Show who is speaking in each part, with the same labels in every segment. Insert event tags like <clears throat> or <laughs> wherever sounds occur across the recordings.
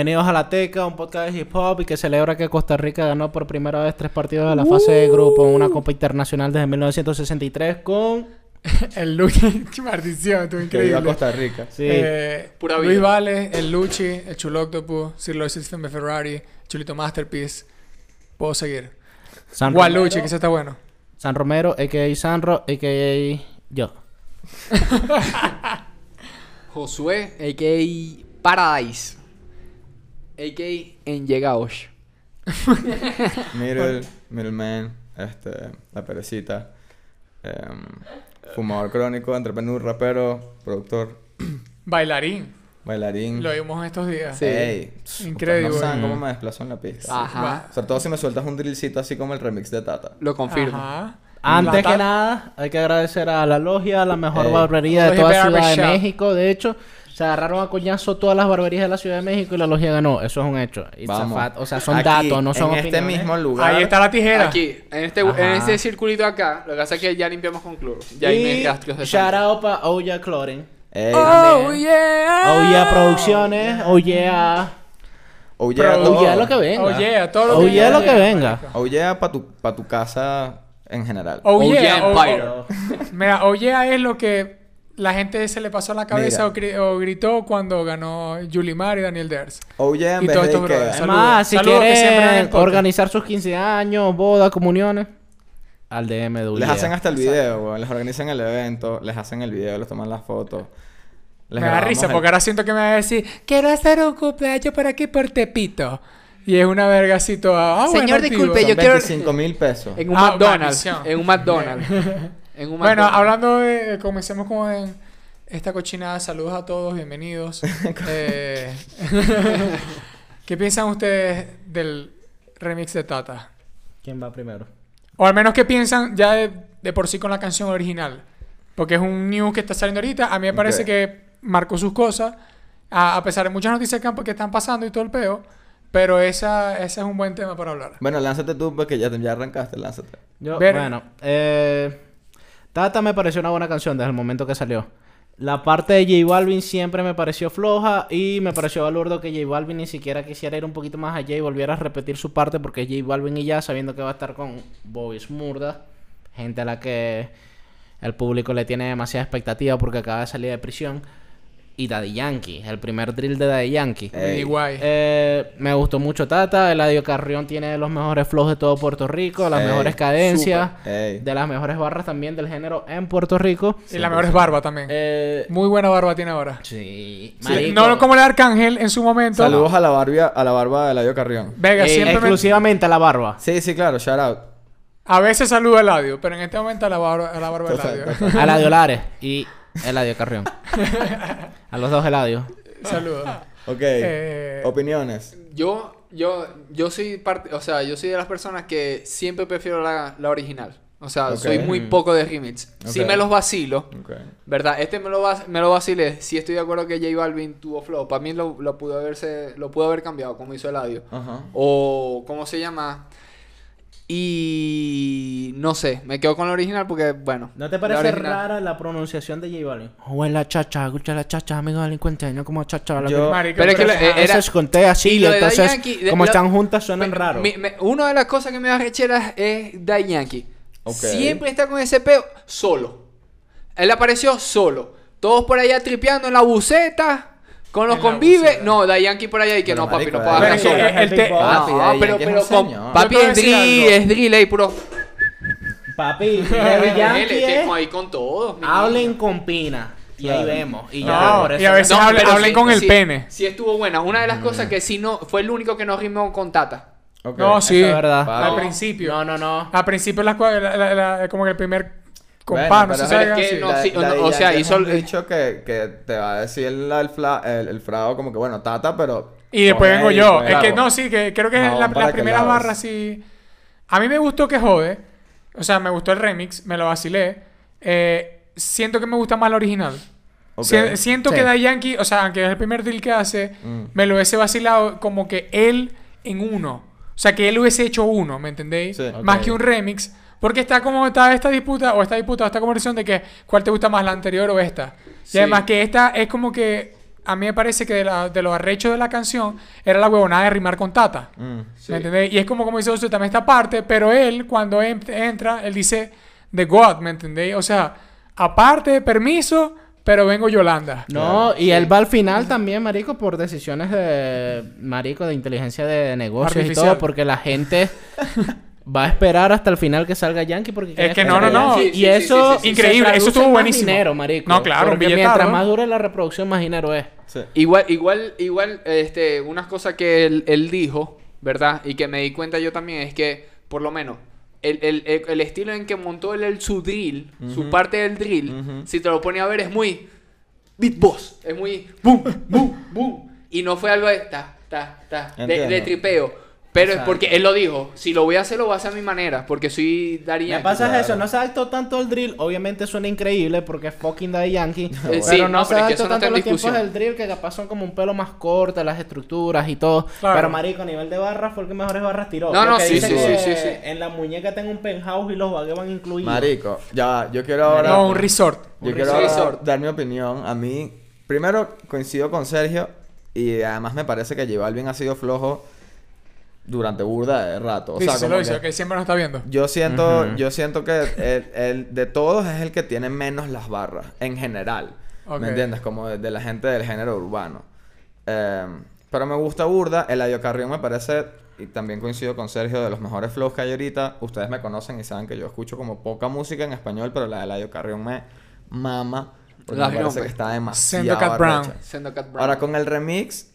Speaker 1: Bienvenidos a La Teca, un podcast de hip hop y que celebra que Costa Rica ganó por primera vez tres partidos de la fase de grupo en una Copa Internacional desde 1963 con... <laughs>
Speaker 2: el Luchi, <laughs> maldición,
Speaker 3: Que a
Speaker 2: increíble.
Speaker 3: Costa Rica.
Speaker 1: Sí.
Speaker 2: Eh,
Speaker 4: Pura
Speaker 2: Luis
Speaker 4: vida.
Speaker 2: Vale, el Luchi, el Chulo Octopus, Sir Lois System de Ferrari, Chulito Masterpiece. Puedo seguir.
Speaker 1: San
Speaker 2: Gualuchi,
Speaker 1: Romero,
Speaker 2: que ese está bueno.
Speaker 1: San Romero, a.k.a. Sanro, a.k.a. yo. <laughs>
Speaker 4: Josué, a.k.a. Paradise. A.k.a. Enyegaosh. <laughs>
Speaker 3: Middle, <laughs> Middleman, este, La Perecita, em, fumador crónico, entrepreneur, rapero, productor, <clears throat>
Speaker 2: Bailarín.
Speaker 3: bailarín.
Speaker 2: Lo vimos estos días.
Speaker 4: Sí.
Speaker 3: Ey,
Speaker 2: Increíble.
Speaker 3: No saben cómo me desplazo en la pista.
Speaker 4: Ajá.
Speaker 3: Sobre todo si me sueltas un drillcito así como el remix de Tata.
Speaker 4: Lo confirmo.
Speaker 2: Ajá.
Speaker 1: Antes que nada, hay que agradecer a La Logia, la mejor barbería de toda Ciudad de. México. De hecho, se agarraron a coñazo todas las barberías de la Ciudad de México y La Logia ganó. Eso es un hecho. It's a
Speaker 3: Vamos.
Speaker 1: fact. O sea, son
Speaker 3: Aquí,
Speaker 1: datos, no son
Speaker 3: En este mismo lugar.
Speaker 2: Ahí está la tijera.
Speaker 4: Aquí, en este,
Speaker 1: Ajá.
Speaker 4: en este circulito acá, lo que pasa es que ya limpiamos con cloro. Ya hay
Speaker 1: y
Speaker 4: rastros de
Speaker 1: shout out para Oya Clothing.
Speaker 3: Ey,
Speaker 2: Oh, yeah.
Speaker 1: Oya Producciones.
Speaker 3: Oh yeah,
Speaker 2: Pro-
Speaker 3: todo.
Speaker 1: Oye, lo que venga.
Speaker 2: Oh, yeah, todo lo
Speaker 1: Oh,
Speaker 2: que
Speaker 1: yeah,
Speaker 2: venga.
Speaker 1: lo que venga.
Speaker 3: Oh yeah para tu, pa' tu casa en general.
Speaker 2: Oh,
Speaker 4: Oh,
Speaker 2: yeah.
Speaker 4: yeah,
Speaker 2: oh,
Speaker 4: Empire.
Speaker 2: oh. Mira, oh, yeah es lo que la gente se le pasó a la cabeza o, gritó cuando ganó Yulimar y Daniel Ders.
Speaker 3: Oh yeah en
Speaker 2: Y
Speaker 3: vez
Speaker 2: todo
Speaker 3: de
Speaker 2: esto,
Speaker 1: si
Speaker 2: que ven el
Speaker 1: quieren organizar sus 15 años, bodas, comuniones, al DM de
Speaker 3: Les hacen hasta el video, weón. Les organizan el evento, les hacen el video, les toman las fotos. Les
Speaker 2: me da risa
Speaker 3: el-
Speaker 2: porque ahora siento que me va a decir, quiero hacer un cumpleaños por aquí por Tepito. Y es una verga así toda. Bueno,
Speaker 4: Señor, disculpe, yo quiero-
Speaker 3: 25 mil pesos.
Speaker 4: En un
Speaker 2: Ah,
Speaker 4: McDonald's. En un McDonald's. <laughs> en un
Speaker 2: Bueno, hablando de. Comencemos con en esta cochinada. Saludos a todos, bienvenidos. <laughs> Eh, <laughs> ¿Qué piensan ustedes del remix de Tata?
Speaker 1: ¿Quién va primero?
Speaker 2: O al menos, ¿qué piensan ya de, de por sí con la canción original? Porque es un news que está saliendo ahorita. A mí me parece que marcó sus cosas. A, a pesar de muchas noticias que, están pasando y todo el peo. Pero esa, ese es un buen tema para hablar.
Speaker 3: Bueno, lánzate tú porque ya, ya arrancaste, lánzate.
Speaker 1: Yo,
Speaker 2: Ver-
Speaker 1: bueno, eh, Me pareció una buena canción desde el momento que salió. La parte de J Balvin siempre me pareció floja y me pareció balurdo que J Balvin ni siquiera quisiera ir un poquito más allá y volviera a repetir su parte porque J Balvin y ya sabiendo que va a estar con Bobby Smurda, gente a la que el público le tiene demasiada expectativa porque acaba de salir de prisión, y Daddy Yankee, el primer drill de Daddy Yankee.
Speaker 3: Ey.
Speaker 1: Eh, me gustó mucho Tata. Eladio Carrión tiene los mejores flows de todo Puerto Rico, las
Speaker 3: Ey,
Speaker 1: mejores cadencias, de las mejores barras también del género en Puerto Rico.
Speaker 2: y la mejor es Barba también.
Speaker 1: Eh,
Speaker 2: Muy buena barba tiene ahora.
Speaker 1: sí,
Speaker 2: Sí, no como el Arcángel en su momento.
Speaker 3: Saludos a la barbia, a la barba de Eladio Carrión.
Speaker 2: Vega,
Speaker 1: Eh,
Speaker 2: siempre me-
Speaker 1: exclusivamente a la barba.
Speaker 3: Sí, sí, claro, shout out.
Speaker 2: A veces saluda a Eladio, pero en este momento a la barba, a la barba de Eladio.
Speaker 1: A Eladio Lares y Eladio Carrión. a los dos Eladios.
Speaker 2: Saludos.
Speaker 3: Ok.
Speaker 2: Eh,
Speaker 3: Opiniones.
Speaker 4: Yo, yo, yo soy parte, o sea, yo soy de las personas que siempre prefiero la, la original. O sea, soy muy poco de remix. Sí
Speaker 3: Ok.
Speaker 4: me los vacilo. ¿Verdad? Este me lo, va- me lo vacilé. Sí estoy de acuerdo que J Balvin tuvo flow. Para mí lo, lo pudo haberse, lo pudo haber cambiado, como hizo Eladio. O, ¿cómo se llama? Y no sé, me quedo con la original porque, bueno.
Speaker 1: ¿No te
Speaker 4: la
Speaker 1: parece
Speaker 4: original-
Speaker 1: rara la pronunciación de J Balvin? Huele chacha, escucha la chacha, amigo delincuente, no como chacha. La
Speaker 3: Yo-
Speaker 1: que-
Speaker 2: marico,
Speaker 4: Pero es que
Speaker 2: pero
Speaker 4: la-
Speaker 2: eso-
Speaker 4: era-
Speaker 1: conté así,
Speaker 4: y de
Speaker 1: entonces,
Speaker 4: Yankee, de-
Speaker 1: como
Speaker 4: lo-
Speaker 1: están juntas, suenan
Speaker 4: Me-
Speaker 1: raros.
Speaker 4: me- me- una de las cosas que me da rechera es Daddy Yankee. Siempre está con ese peo solo. Él apareció solo. Todos por allá tripeando en la buceta. Con los
Speaker 2: buceta.
Speaker 4: No, Daddy Yankee por allá y que
Speaker 3: Pero,
Speaker 4: no, papi,
Speaker 3: marico,
Speaker 4: no puedo hablar solo. No,
Speaker 3: Papi,
Speaker 4: pero, pero con- papi es drill, <laughs> es drill ahí, puro.
Speaker 1: Papi, Daddy Yankee
Speaker 4: ahí con todos.
Speaker 1: Hablen con Pina. Y ahí vemos. Y ya,
Speaker 2: y a veces
Speaker 4: No,
Speaker 2: hablen,
Speaker 4: pero
Speaker 2: hablen
Speaker 4: sí-
Speaker 2: con el
Speaker 4: sí-
Speaker 2: pene.
Speaker 4: Sí estuvo buena. Una de las cosas que sí no... Fue el único que no rimó con Tata.
Speaker 2: No, sí.
Speaker 1: es verdad.
Speaker 2: Al principio.
Speaker 1: No, no, no.
Speaker 2: Al principio las cua- la- la- la- como que el primer No
Speaker 3: pero-
Speaker 4: es que no,
Speaker 3: Da-
Speaker 4: o no,
Speaker 3: Daddy
Speaker 4: o sea, hizo el-
Speaker 3: dicho que, que te va a decir el, el, fla- el, el frado como que, bueno, tata, pero...
Speaker 2: Y después
Speaker 3: con
Speaker 2: vengo yo. Es que no, sí, que creo que es la, las primeras
Speaker 3: la
Speaker 2: barras sí. A mí me gustó que jode. O sea, me gustó el remix, me lo vacilé. Eh, siento que me gusta más la original. Si- siento
Speaker 1: Sí.
Speaker 2: que Daddy Yankee, o sea, aunque es el primer deal que hace,
Speaker 3: Mm.
Speaker 2: me lo hubiese vacilado como que él en uno. O sea, que él hubiese hecho uno, ¿me entendéis?
Speaker 3: Sí.
Speaker 2: Más que un remix. Porque está como está esta disputa, o esta disputa, o esta conversación de que cuál te gusta más, la anterior o esta.
Speaker 4: Sí.
Speaker 2: Y además que esta es como que a mí me parece que de, la- de los arrechos de la canción era la huevonada de rimar con Tata.
Speaker 3: Mm.
Speaker 4: Sí.
Speaker 2: ¿Me entendés? Y es como, como dice usted también esta parte, pero él, cuando en- entra, él dice The God, ¿me entendéis? O sea, aparte de permiso, pero vengo Yolanda.
Speaker 1: No, y él va al final también, marico, por decisiones de, marico, de inteligencia de negocios y todo, porque la gente <laughs> va a esperar hasta el final que salga Yankee porque quiere
Speaker 2: que
Speaker 1: que
Speaker 2: no, no, no.
Speaker 4: Sí,
Speaker 1: y
Speaker 4: sí,
Speaker 1: eso
Speaker 4: sí, sí, sí.
Speaker 2: Increíble, eso estuvo buenísimo.
Speaker 1: dinero, marico.
Speaker 2: No, claro, un
Speaker 1: porque
Speaker 2: billetazo.
Speaker 1: mientras más dure la reproducción, más dinero es.
Speaker 3: Sí.
Speaker 4: Igual, igual, igual, este, unas cosas que él, él dijo, ¿verdad? Y que me di cuenta yo también es que, por lo menos, el, el- el- el estilo en que montó él el- su drill, su parte del drill, si te lo pone a ver, es muy beat boss, es muy boom, boom, boom. Y no fue algo de ta, ta, ta, de, de tripeo. Pero es porque él lo dijo, si lo voy a hacer, lo voy a hacer a mi manera, porque soy Daddy
Speaker 1: Me
Speaker 4: Yankee.
Speaker 1: pasa
Speaker 3: claro.
Speaker 1: eso, no se adaptó tanto el drill, obviamente suena increíble porque es fucking Daddy Yankee, <laughs>
Speaker 4: Eh,
Speaker 1: pero
Speaker 4: sí,
Speaker 1: no,
Speaker 4: no,
Speaker 1: se
Speaker 4: pero es que no
Speaker 1: tanto
Speaker 4: en
Speaker 1: los tiempos
Speaker 4: discusión.
Speaker 1: del drill que capaz son como un pelo más corto, las estructuras y todo,
Speaker 2: Claro.
Speaker 1: pero marico, a nivel de barras fue el que mejores barras tiró.
Speaker 4: No,
Speaker 1: Lo
Speaker 4: no,
Speaker 1: que
Speaker 4: sí, sí,
Speaker 1: que
Speaker 4: sí, sí, sí.
Speaker 1: En la muñeca tengo un penthouse y los bagues van incluidos.
Speaker 3: Marico, ya, yo quiero ahora...
Speaker 2: No, un resort.
Speaker 3: Yo
Speaker 4: Un
Speaker 3: quiero ahora
Speaker 4: resort.
Speaker 3: dar mi opinión. A mí, primero coincido con Sergio y además me parece que J Balvin ha sido flojo durante burda de rato. O
Speaker 2: Sí,
Speaker 3: sea,
Speaker 2: se
Speaker 3: como
Speaker 2: lo dice,
Speaker 3: que
Speaker 2: que siempre nos está viendo.
Speaker 3: yo siento, yo siento que el, el de todos es el que tiene menos las barras en general. ¿Me entiendes? Como de, de la gente del género urbano. Eh, pero me gusta burda. El Eladio Carrión me parece, y también coincido con Sergio, de los mejores flows que hay ahorita. Ustedes me conocen y saben que yo escucho como poca música en español, pero la de Eladio Carrión me mama. Porque
Speaker 4: La
Speaker 3: me parece
Speaker 4: rompe.
Speaker 3: que está demasiado
Speaker 2: Sendo Cat Brown.
Speaker 4: Cat Brown.
Speaker 3: Ahora, con el remix,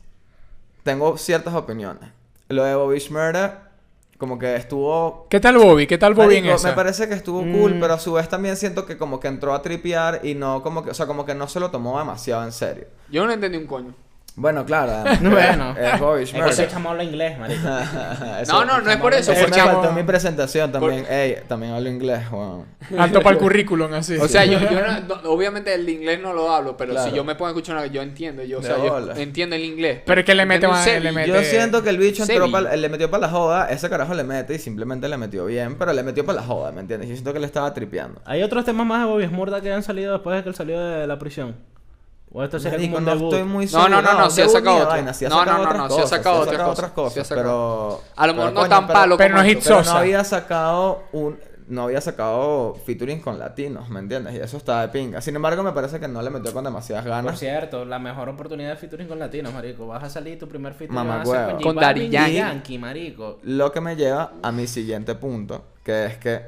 Speaker 3: tengo ciertas opiniones. Lo de Bobby Shmurda, como que estuvo
Speaker 2: ¿Qué tal Bobby? ¿Qué tal Bobby en
Speaker 3: Marico,
Speaker 2: esa?
Speaker 3: me parece que estuvo cool,
Speaker 1: Mm.
Speaker 3: pero a su vez también siento que como que entró a tripear y no como que, o sea, como que no se lo tomó demasiado en serio.
Speaker 4: Yo no entendí un coño.
Speaker 3: Bueno, claro, <laughs>
Speaker 1: Bueno.
Speaker 3: es Bobby Shmurda.
Speaker 1: ese chamo habla inglés, marico. <laughs>
Speaker 4: No, no, no es por eso.
Speaker 3: Eso me faltó en mi presentación también.
Speaker 4: Por-
Speaker 3: Ey, también hablo inglés, weón.
Speaker 2: Alto para el currículum, así.
Speaker 4: O sea, yo, yo no- <laughs> no- obviamente el inglés no lo hablo, pero
Speaker 3: Claro.
Speaker 4: si yo me pongo a escuchar una, yo entiendo, yo, o sea, yo entiendo el inglés.
Speaker 2: Pero es que le mete más- le mete-
Speaker 3: Yo siento que el bicho entró pa- le metió para la joda, ese carajo le mete y simplemente le metió bien, pero le metió para la joda, ¿me entiendes? Yo siento que le estaba tripeando.
Speaker 1: Hay otros temas más de Bobby Smurda que han salido después de que él salió de la prisión. O esto sería
Speaker 3: Marico,
Speaker 1: como un
Speaker 3: no
Speaker 1: debut.
Speaker 3: estoy muy
Speaker 4: No,
Speaker 3: seguro.
Speaker 4: no, no, no, sí ha sacado otro.
Speaker 3: vaina, sí ha
Speaker 4: No,
Speaker 3: sacado
Speaker 4: no, no, no, sí ha sacado otras cosas,
Speaker 3: pero...
Speaker 4: A lo mejor no
Speaker 3: coño,
Speaker 4: tan palo
Speaker 2: pero
Speaker 4: como
Speaker 2: no
Speaker 4: esto.
Speaker 2: hit
Speaker 3: Pero no había sacado un... No había sacado featuring con latinos, ¿me entiendes? Y eso está de pinga. Sin embargo, me parece que no le metió con demasiadas
Speaker 1: Por
Speaker 3: ganas.
Speaker 1: cierto, la mejor oportunidad de featuring con latinos, marico. Vas a salir tu primer featuring
Speaker 3: Mamá
Speaker 1: va a con,
Speaker 4: Con Daddy Yankee.
Speaker 1: Yankee, marico.
Speaker 3: Lo que me lleva a mi siguiente punto, que es que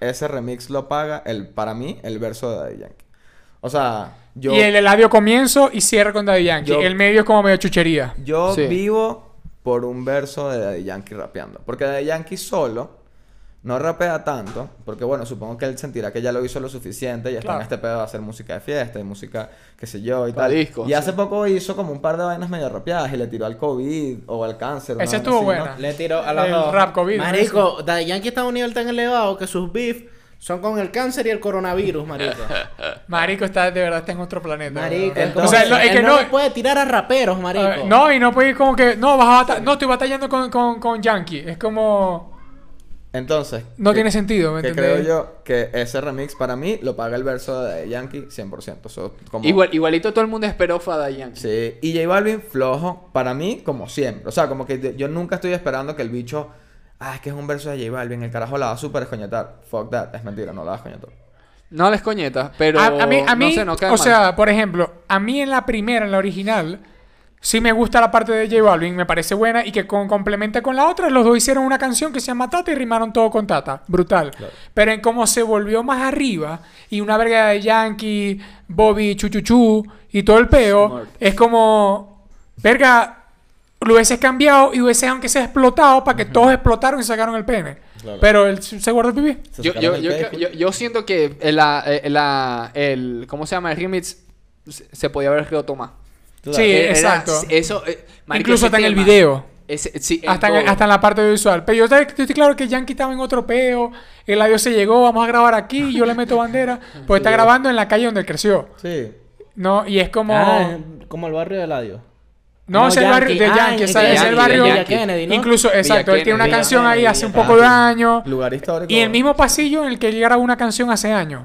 Speaker 3: ese remix lo paga, el, para mí, el verso de Daddy Yankee. O sea, yo...
Speaker 2: Y el Eladio comienzo y cierra con Daddy Yankee.
Speaker 3: Yo-
Speaker 2: el medio es como medio chuchería.
Speaker 3: Yo
Speaker 4: Sí.
Speaker 3: vivo por un verso de Daddy Yankee rapeando. Porque Daddy Yankee solo no rapea tanto. Porque bueno, supongo que él sentirá que ya lo hizo lo suficiente y está
Speaker 2: Claro.
Speaker 3: en este pedo de hacer música de fiesta y música, qué sé yo, y tal.
Speaker 4: discos,
Speaker 3: y hace poco hizo como un par de vainas medio rapeadas y le tiró al COVID o al cáncer. vaina
Speaker 2: estuvo
Speaker 3: así, ¿no?
Speaker 2: buena.
Speaker 1: Le tiró a los
Speaker 2: El
Speaker 1: dos.
Speaker 2: rap COVID, ¿no?
Speaker 1: Marico, Daddy Yankee está a un nivel tan elevado que sus beef son con el cáncer y el coronavirus, marico. <laughs>
Speaker 2: Marico está de verdad está en otro planeta.
Speaker 1: Marico,
Speaker 2: weón.
Speaker 3: entonces-
Speaker 2: o sea, lo- es
Speaker 1: él
Speaker 2: que
Speaker 1: no,
Speaker 2: no,
Speaker 1: puede tirar a raperos, marico.
Speaker 2: a ver, no, y no puede ir como que, no, vas a bata- no, estoy batallando con, con, con Yankee. Es como,
Speaker 3: Entonces,
Speaker 2: no
Speaker 3: ¿qué-
Speaker 2: tiene sentido, ¿me
Speaker 3: Que
Speaker 2: entendés?
Speaker 3: creo yo que ese remix para mí lo paga el verso de Yankee 100%. Eso como...
Speaker 4: Igual, igualito todo el mundo esperó fue a Daddy Yankee.
Speaker 3: Sí, y J Balvin flojo para mí como siempre. O sea, como que yo nunca estoy esperando que el bicho, ah, es que es un verso de J Balvin, el carajo la va a súper escoñetar. Fuck that, es mentira, no la va a escoñetar.
Speaker 4: No les coñeta, pero
Speaker 2: a, a mí, a mí
Speaker 4: no sé, no queda
Speaker 2: o
Speaker 4: mal.
Speaker 2: sea, por ejemplo, a mí en la primera, en la original, sí me gusta la parte de J Balvin, me parece buena y que con, complementa con la otra. Los dos hicieron una canción que se llama Tata y rimaron todo con Tata. Brutal. Pero en cómo se volvió más arriba y una verga de Yankee, Bobby, Chuchuchu y todo el peo,
Speaker 4: Smart.
Speaker 2: es como, verga, lo hubieses cambiado y hubiese aunque sea explotado para que todos explotaron y sacaron el pene.
Speaker 3: Claro.
Speaker 2: Pero él se guardó el pipí.
Speaker 3: Se
Speaker 4: Yo,
Speaker 3: sacaron
Speaker 4: yo,
Speaker 3: el
Speaker 4: yo,
Speaker 3: cake.
Speaker 4: yo, yo siento que el, la, el, la- el- ¿cómo se llama? El remix se podía haber más.
Speaker 3: Claro.
Speaker 2: Sí,
Speaker 4: Era-
Speaker 2: exacto.
Speaker 4: Eso, eh, marico,
Speaker 2: Incluso hasta en el video.
Speaker 4: ese- sí, en
Speaker 2: Hasta en, hasta en la parte visual. Pero yo estoy, yo estoy claro que Yankee estaba en otro peo. El audio se llegó, vamos a grabar aquí, yo le meto bandera. <laughs> Pues está grabando en la calle donde creció.
Speaker 3: Sí.
Speaker 2: No, y es como.
Speaker 1: Ah, como el barrio de Ladio.
Speaker 2: No,
Speaker 1: no,
Speaker 2: es el barrio de
Speaker 1: Yankee. Ah,
Speaker 2: Yankee, es el barrio.
Speaker 4: de
Speaker 1: Villa Kennedy, ¿no?
Speaker 2: Incluso,
Speaker 4: Villa
Speaker 2: exacto, él tiene una canción
Speaker 1: Villa
Speaker 2: ahí hace un poco de años.
Speaker 3: Lugar histórico.
Speaker 2: Y el mismo pasillo en el que él grabó una canción hace años.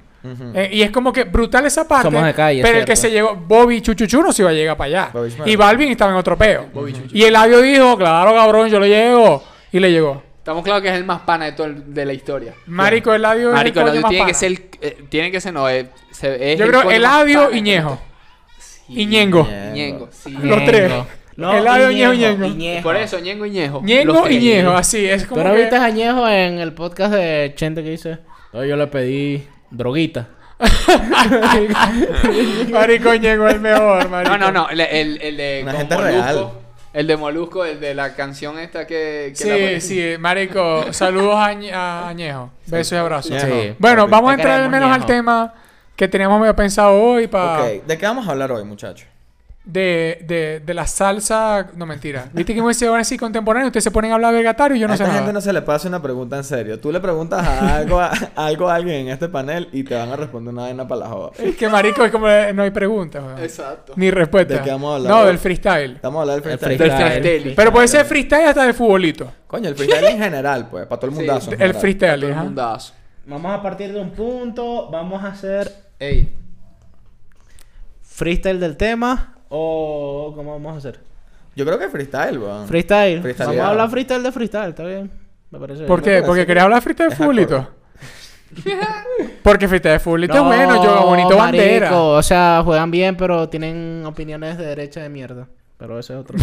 Speaker 2: Eh, y es como que brutal esa parte.
Speaker 1: Somos de calle,
Speaker 2: pero el que se llegó, Bobby Chuchuchu no se iba a llegar para allá. Y Balvin estaba en otro peo. Y el audio dijo, claro, cabrón, yo le llego. Y le llegó.
Speaker 4: Estamos claros que es el más pana de todo el- de la historia.
Speaker 2: Marico, el audio es
Speaker 4: Marico,
Speaker 2: el más
Speaker 4: tiene que ser... eh, tiene que ser, no, eh, se- es
Speaker 2: Yo
Speaker 4: el
Speaker 2: creo el
Speaker 4: pana
Speaker 2: y Ñejo. Y Ñengo.
Speaker 4: Ñengo, sí.
Speaker 2: Los tres. El audio Ñejo y Ñengo.
Speaker 1: Ñejo.
Speaker 4: Por eso, Ñengo y Ñejo.
Speaker 2: Ñengo y. Ñejo, así. Es
Speaker 1: ¿Tú
Speaker 2: como
Speaker 1: no
Speaker 2: que...
Speaker 1: viste a Ñejo en el podcast de Chente que dice? "No, yo le pedí droguita. <laughs>
Speaker 2: Marico Ñengo es el mejor, marico.
Speaker 4: No, no, no. El, el, el de
Speaker 3: Una gente
Speaker 4: Molusco.
Speaker 3: real.
Speaker 4: El de Molusco, el de la canción esta que... que la-
Speaker 2: Sí, sí, marico. Saludos a, a Ñejo. Besos y abrazos.
Speaker 3: Ñejo.
Speaker 1: Sí.
Speaker 2: Bueno, vamos a entrar al menos al tema que teníamos medio pensado hoy para...
Speaker 3: Ok, ¿de qué vamos a hablar hoy, muchachos?
Speaker 2: De, de, de la salsa... No, mentira. Viste que me van así contemporáneo. Ustedes se ponen a hablar vegatario y yo no
Speaker 3: a
Speaker 2: sé
Speaker 3: esta
Speaker 2: nada.
Speaker 3: gente no se le pasa una pregunta en serio. Tú le preguntas a algo a, algo a alguien en este panel y te van a responder una vaina para la joda.
Speaker 2: Es que marico es como... eh, No hay preguntas, weón.
Speaker 4: Exacto.
Speaker 2: Ni respuesta.
Speaker 3: ¿De qué vamos a hablar
Speaker 2: No, del freestyle.
Speaker 3: Estamos a hablar del
Speaker 1: El
Speaker 3: freestyle.
Speaker 4: Del
Speaker 1: freestyle.
Speaker 4: freestyle.
Speaker 2: Pero puede ser freestyle hasta de futbolito.
Speaker 3: Coño, el freestyle en general, pues, para todo el mundazo.
Speaker 2: El
Speaker 3: general.
Speaker 2: freestyle,
Speaker 4: Todo el mundazo.
Speaker 1: Vamos a partir de un punto. Vamos a hacer. Ey. Freestyle del tema. O. ¿Cómo vamos a hacer?
Speaker 3: Yo creo que freestyle, weón.
Speaker 1: Freestyle.
Speaker 3: Freestyle,
Speaker 1: Vamos a hablar freestyle de freestyle, está bien. Me parece
Speaker 2: ¿Por
Speaker 1: bien.
Speaker 2: qué?
Speaker 3: parece
Speaker 2: Porque
Speaker 3: que
Speaker 2: quería hablar freestyle de
Speaker 3: es
Speaker 2: futbolito. <laughs> Porque freestyle de futbolito es
Speaker 1: No,
Speaker 2: bueno, yo bonito bandera.
Speaker 1: O sea, juegan bien, pero tienen opiniones de derecha de mierda. Pero eso es otro.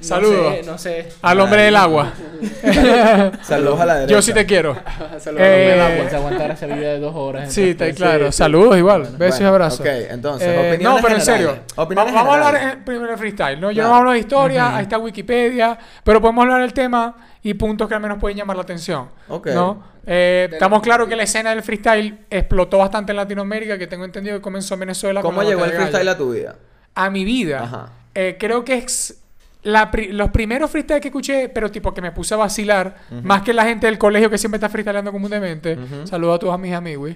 Speaker 2: Saludos. <laughs>
Speaker 1: No sé. No sé.
Speaker 2: Al hombre del agua. <laughs>
Speaker 3: Saludos a la derecha.
Speaker 2: Yo sí te quiero. <laughs>
Speaker 4: Saludos
Speaker 2: Eh,
Speaker 1: El agua, se aguantar ese video de dos horas.
Speaker 2: Sí, está claro.
Speaker 1: sí, sí.
Speaker 2: Saludos igual.
Speaker 1: Bueno,
Speaker 2: Besos y abrazos.
Speaker 3: Ok, entonces,
Speaker 2: Eh, no, pero en serio. vamos a hablar primero de freestyle, ¿no? Yo
Speaker 3: Claro.
Speaker 2: no hablo de historia, ahí está Wikipedia, pero podemos hablar del tema y puntos que al menos pueden llamar la atención.
Speaker 3: Ok.
Speaker 2: ¿no? Eh, estamos claros que la escena del freestyle explotó bastante en Latinoamérica, que tengo entendido que comenzó en Venezuela. con
Speaker 3: ¿Cómo llegó el freestyle a tu vida?
Speaker 2: A mi vida.
Speaker 3: Ajá.
Speaker 2: Eh, creo que es la pri- los primeros freestyle que escuché, pero tipo que me puse a vacilar, más que la gente del colegio que siempre está freestyleando comúnmente. <laughs> Saludos a tus amigas amigos.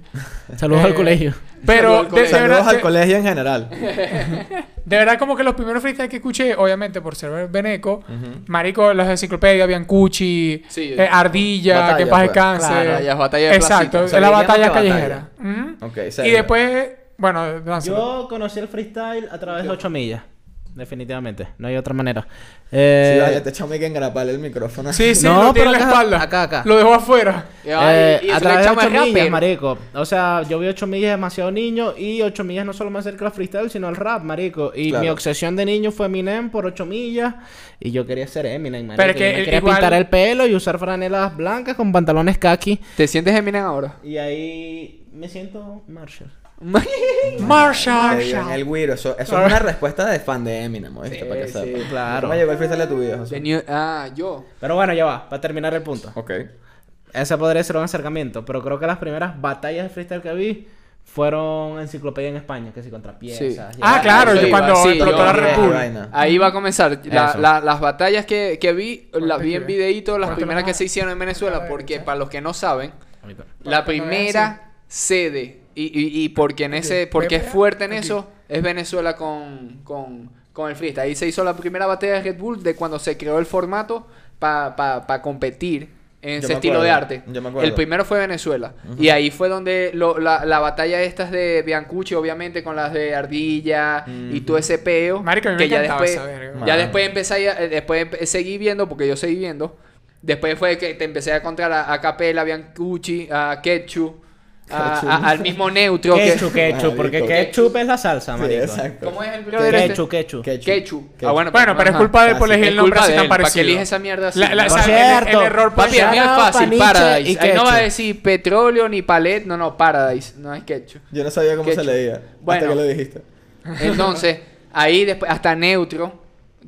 Speaker 1: Saludos
Speaker 2: Eh,
Speaker 1: al colegio.
Speaker 2: Pero
Speaker 4: Saludos al
Speaker 2: de, verdad,
Speaker 3: al colegio en general. <laughs>
Speaker 2: de verdad como que los primeros freestyle que escuché, obviamente por ser Beneco, marico, las enciclopedias, Biancucci,
Speaker 4: Sí,
Speaker 2: eh, Ardilla,
Speaker 3: batalla,
Speaker 2: que paz
Speaker 3: pues.
Speaker 2: descanse.
Speaker 4: Claro, batallas, batalla de
Speaker 2: Exacto,
Speaker 3: sea,
Speaker 2: la batalla callejera.
Speaker 3: batalla.
Speaker 2: Y después, bueno, lánzalo.
Speaker 1: Yo conocí el freestyle a través de 8 millas. Definitivamente. No hay otra manera.
Speaker 3: Sí,
Speaker 1: Eh,
Speaker 3: vale, te echó que engrapar el micrófono.
Speaker 2: Sí, sí, <laughs>
Speaker 1: No,
Speaker 2: lo tiene en la
Speaker 1: acá-
Speaker 2: espalda.
Speaker 1: acá, acá.
Speaker 2: Lo dejó afuera.
Speaker 4: Y,
Speaker 1: Eh,
Speaker 4: y eso
Speaker 1: a través de
Speaker 4: echamos
Speaker 1: 8 millas, marico. O sea, yo vi 8 millas demasiado niño y 8 millas no solo me acerca al freestyle, sino al rap, marico. Y
Speaker 3: Claro.
Speaker 1: mi obsesión de niño fue Eminem por 8 millas y yo quería ser Eminem, marico.
Speaker 2: Pero es que
Speaker 1: Yo me quería
Speaker 2: igual-
Speaker 1: pintar el pelo y usar franelas blancas con pantalones khaki.
Speaker 4: ¿Te sientes Eminem ahora?
Speaker 1: Y ahí me siento Marshall.
Speaker 2: Marshall.
Speaker 3: Te digo, en el Wiro. Eso, eso es una respuesta de fan de Eminem, ¿oíste?
Speaker 4: Sí,
Speaker 3: Para que
Speaker 4: sí,
Speaker 3: sepas.
Speaker 1: claro.
Speaker 3: ¿Cómo llegó el freestyle de tu vida, José?
Speaker 4: The new- Ah, yo.
Speaker 1: Pero bueno, ya va, para terminar el punto.
Speaker 3: Ok.
Speaker 1: Ese podría ser un acercamiento, pero creo que las primeras batallas de freestyle que vi fueron enciclopedia en España, que si contra piezas.
Speaker 4: Sí.
Speaker 2: Ah, claro, yo cuando
Speaker 4: sí,
Speaker 2: explotó
Speaker 4: yo-
Speaker 2: la Red Bull.
Speaker 3: vaina.
Speaker 4: Ahí va a comenzar. La-
Speaker 1: Eso.
Speaker 4: la- las batallas que, que vi, las vi en videíto, las
Speaker 2: ¿Cuánto
Speaker 4: primeras que se hicieron en Venezuela, porque para los que no saben, la primera sede, y, y, y porque en ese, porque es fuerte en eso, es Venezuela con, con, con el freestyle. Ahí se hizo la primera batalla de Red Bull de cuando se creó el formato para competir en
Speaker 3: Yo
Speaker 4: ese estilo de arte.
Speaker 3: yo me acuerdo.
Speaker 4: El primero fue Venezuela. Y ahí fue donde lo- la, la batalla estas de Biancucci, obviamente, con las de Ardilla y todo ese peo.
Speaker 2: Marico, mí me
Speaker 4: que ya después,
Speaker 2: esa verga.
Speaker 4: ya después empecé a, eh, después empe- seguí viendo, porque yo seguí viendo. Después fue que te empecé a encontrar a, a Capela, a Biancucci, a Ketchup, a- a- al mismo Neutro. que-
Speaker 1: Ketchup, ketchup, porque ketchup es la salsa,
Speaker 3: Sí,
Speaker 1: marico.
Speaker 3: exacto.
Speaker 4: ¿Cómo es el?
Speaker 1: Ketchup, ketchup.
Speaker 3: Ketchup.
Speaker 4: Ketchup.
Speaker 3: Ketchup.
Speaker 4: Ah, bueno,
Speaker 2: Bueno, pero es culpa de
Speaker 3: Ah,
Speaker 2: por
Speaker 3: sí.
Speaker 2: elegir
Speaker 4: Es
Speaker 2: el nombre
Speaker 4: culpa
Speaker 2: así
Speaker 4: de
Speaker 2: tan
Speaker 4: él, ¿para
Speaker 2: parecido.
Speaker 4: elige esa mierda así?
Speaker 2: La- la-
Speaker 1: Por
Speaker 2: el-
Speaker 1: cierto,
Speaker 2: el, error
Speaker 4: Papi, el es fácil, Paradise.
Speaker 1: y
Speaker 4: Ahí no va a decir petróleo ni palet, no, no, Paradise, no es ketchup.
Speaker 3: Yo no sabía cómo
Speaker 4: Ketchup.
Speaker 3: se leía.
Speaker 4: Bueno.
Speaker 3: Hasta que lo dijiste.
Speaker 4: Entonces, ahí después, hasta Neutro,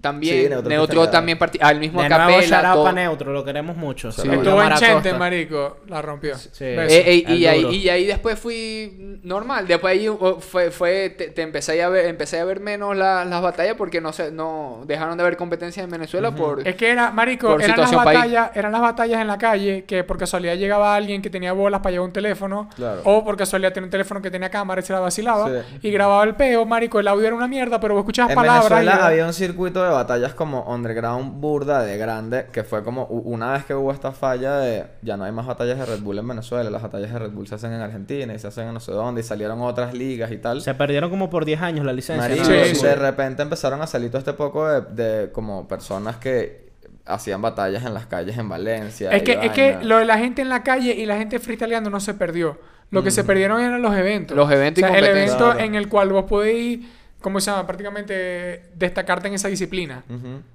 Speaker 4: también,
Speaker 3: Sí, Neutro
Speaker 4: Neutro, también, parti- al mismo
Speaker 1: De nuevo,
Speaker 4: Capela,
Speaker 1: shout out
Speaker 4: todo.
Speaker 1: Neutro, lo queremos mucho.
Speaker 3: Sí.
Speaker 2: Estuvo en Chente, marico. La rompió.
Speaker 1: Sí.
Speaker 4: Eh, eh,
Speaker 1: El
Speaker 4: y, ahí, y ahí después fui normal. Después ahí uh, fue, fue te, te empecé a ver, empecé a ver menos la- las batallas porque no sé, no dejaron de haber competencia en Venezuela por
Speaker 2: Es que era, marico, eran las,
Speaker 4: país.
Speaker 2: batallas, eran las batallas en la calle que por casualidad llegaba alguien que tenía bolas para llevar un teléfono
Speaker 3: Claro.
Speaker 2: o por casualidad tenía un teléfono que tenía cámara y se la vacilaba
Speaker 3: Sí.
Speaker 2: y grababa el peo, marico, el audio era una mierda, pero vos escuchabas
Speaker 3: En
Speaker 2: palabras.
Speaker 3: Venezuela
Speaker 2: y era-
Speaker 3: había un circuito de batallas como underground burda de grande, que fue como una vez que hubo esta falla de ya no hay más batallas de Red Bull en Venezuela, las batallas de Red Bull se hacen en Argentina y se hacen en no sé dónde y salieron otras ligas y tal.
Speaker 1: Se perdieron como por 10 años la licencia.
Speaker 3: Marico,
Speaker 1: ¿no?
Speaker 2: Sí, sí.
Speaker 3: de repente empezaron a salir todo este poco de, de como personas que hacían batallas en las calles en Valencia.
Speaker 2: Es que, es que lo de la gente en la calle y la gente freestyleando no se perdió. Lo que se perdieron eran los eventos.
Speaker 4: Los eventos y
Speaker 2: O sea, el
Speaker 4: competencias.
Speaker 2: evento
Speaker 3: Claro.
Speaker 2: en el cual vos podéis, ¿cómo se llama? Prácticamente destacarte en esa disciplina.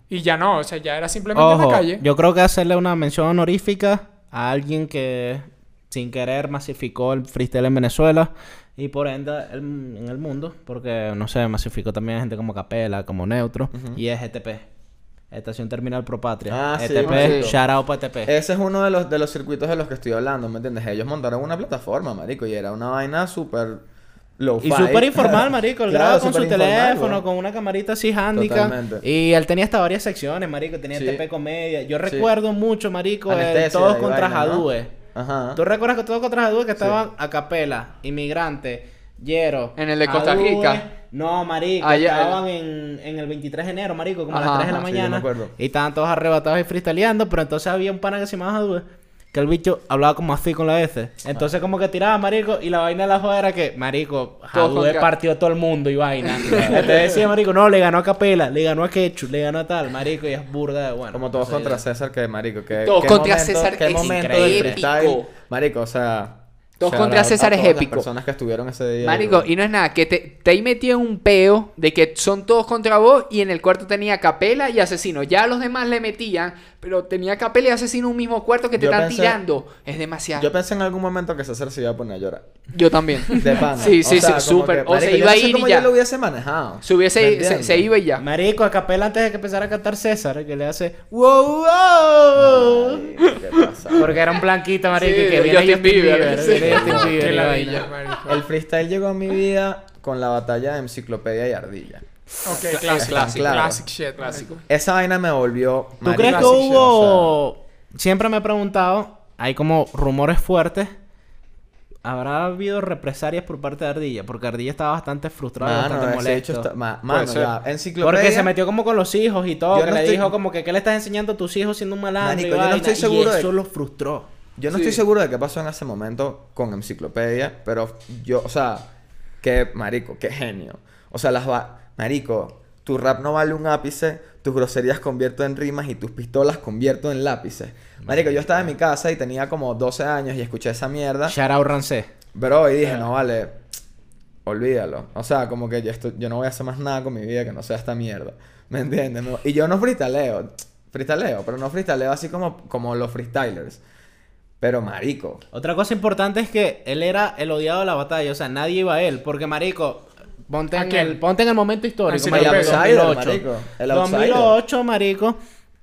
Speaker 2: Y ya no, o sea, ya era simplemente en
Speaker 1: Ojo,
Speaker 2: la calle.
Speaker 1: yo creo que hacerle una mención honorífica a alguien que sin querer masificó el freestyle en Venezuela y por ende el- en el mundo, porque no sé, masificó también a gente como Capela, como Neutro, y es ETP. Estación Terminal Pro Patria.
Speaker 3: Ah, sí,
Speaker 1: ETP,
Speaker 3: marico.
Speaker 1: shout out para ETP.
Speaker 3: Ese es uno de los, de los circuitos de los que estoy hablando, ¿me entiendes? Ellos montaron una plataforma, marico, y era una vaina súper
Speaker 1: Y súper informal, marico. El <laughs>
Speaker 3: Claro,
Speaker 1: graba con su teléfono,
Speaker 3: weón.
Speaker 1: con una camarita así handicap. Y él tenía hasta varias secciones, marico. Tenía
Speaker 3: Sí.
Speaker 1: TP Comedia. Yo
Speaker 3: Sí.
Speaker 1: recuerdo mucho, marico, el Todos contra
Speaker 3: vaina, ¿no?
Speaker 1: Jadue.
Speaker 3: Ajá.
Speaker 1: ¿Tú recuerdas que Todos contra Jadue que estaban a capela, inmigrante, Yero?
Speaker 4: En el de Costa? Rica.
Speaker 1: No, marico.
Speaker 4: Allá,
Speaker 1: estaban en, en el 23 de enero, marico, como a
Speaker 4: Ajá,
Speaker 1: las 3 de la
Speaker 3: ajá, sí, yo me
Speaker 1: mañana.
Speaker 3: acuerdo.
Speaker 1: y estaban todos arrebatados y freestyleando. Pero entonces había un pana que se llamaba Jadue. Que el bicho hablaba como así con la S. Entonces como que tiraba, marico, y la vaina de la joda era que, marico, Jadue partió a todo el mundo y vaina. <laughs> Entonces decía, marico, no, le ganó a Capela, le ganó a Quechu, le ganó a tal, marico, y es burda de bueno.
Speaker 3: Como todos contra César, que marico, que
Speaker 4: Todos contra
Speaker 3: momento-
Speaker 4: César
Speaker 3: qué
Speaker 4: es
Speaker 3: momento del freestyle. Marico, o sea,
Speaker 4: Todos
Speaker 3: shout
Speaker 4: contra
Speaker 3: out a
Speaker 4: César es
Speaker 3: todas las
Speaker 4: épico.
Speaker 3: personas que estuvieron ese día.
Speaker 4: Marico, y no es nada, que te, te ahí metido en un peo de que son todos contra vos y en el cuarto tenía Capela y Asesino. Ya los demás le metían, pero tenía Capela y Asesino en un mismo cuarto que te
Speaker 3: Yo
Speaker 4: están
Speaker 3: pensé-
Speaker 4: tirando. Es demasiado.
Speaker 3: Yo
Speaker 4: Yo,
Speaker 3: pensé en algún momento que César se iba a poner a llorar.
Speaker 4: también. <laughs>
Speaker 3: De pana. <laughs>
Speaker 4: Sí, sí,
Speaker 3: O sea,
Speaker 4: sí, súper. O se
Speaker 3: yo
Speaker 4: iba a ir y
Speaker 3: cómo
Speaker 4: ya.
Speaker 3: yo lo hubiese manejado.
Speaker 4: Se, hubiese,
Speaker 3: ¿Me
Speaker 4: se,
Speaker 3: entiendes?
Speaker 4: se iba y ya.
Speaker 1: Marico, a capela antes de que empezara a cantar César, que le hace wow, wow.
Speaker 3: Ay, ¿Qué pasa?
Speaker 1: Porque era un blanquito, marico,
Speaker 4: Sí,
Speaker 1: que viene
Speaker 4: Justin
Speaker 1: Justin
Speaker 4: Bieber,
Speaker 1: Bieber.
Speaker 4: sí.
Speaker 1: Bieber y <laughs> vaina.
Speaker 2: marico.
Speaker 3: El freestyle llegó a mi vida con la batalla de Enciclopedia y Ardilla.
Speaker 2: Ok, clásico.
Speaker 4: clásico,
Speaker 3: claro.
Speaker 2: Classic shit.
Speaker 4: Clásico.
Speaker 3: Esa vaina me volvió.
Speaker 1: ¿Tú crees que
Speaker 3: o sea,
Speaker 1: hubo... Siempre me he preguntado, hay como rumores fuertes. ¿Habrá habido represalias por parte de Ardilla? Porque Ardilla estaba bastante frustrado,
Speaker 3: Mano,
Speaker 1: bastante molesto.
Speaker 3: hecho está- ma- mano,
Speaker 4: ser.
Speaker 3: ya, Enciclopedia.
Speaker 1: Porque se metió como con los hijos y todo,
Speaker 3: Yo
Speaker 1: que
Speaker 3: no
Speaker 1: le
Speaker 3: estoy-
Speaker 1: dijo como que ¿qué le estás enseñando a tus hijos siendo un malandro y
Speaker 3: yo no estoy
Speaker 1: Y
Speaker 3: seguro de-
Speaker 1: eso lo frustró.
Speaker 3: Yo no
Speaker 4: Sí.
Speaker 3: estoy seguro de qué pasó en ese momento con Enciclopedia, pero yo, o sea, que marico, qué genio. O sea, las va... Marico, tu rap no vale un ápice, tus groserías convierto en rimas y tus pistolas convierto en lápices. Marico, yo estaba en mi casa y tenía como 12 años y escuché esa mierda.
Speaker 1: Shout out Rancé.
Speaker 3: Bro, y dije, no vale, olvídalo. O sea, como que yo, esto- yo no voy a hacer más nada con mi vida que no sea esta mierda. ¿Me entiendes? No- Y yo no freestaleo. Freestaleo, pero no freestaleo así como, como los freestylers. Pero marico.
Speaker 1: Otra cosa importante es que él era el odiado de la batalla, o sea, nadie iba a él, porque marico, ponte,
Speaker 2: ¿A
Speaker 1: en el, ponte en el momento histórico,
Speaker 2: Ah, sí,
Speaker 1: marico,
Speaker 2: el
Speaker 3: outsider,
Speaker 1: 2008.
Speaker 3: marico, el outsider.
Speaker 1: 2008, marico,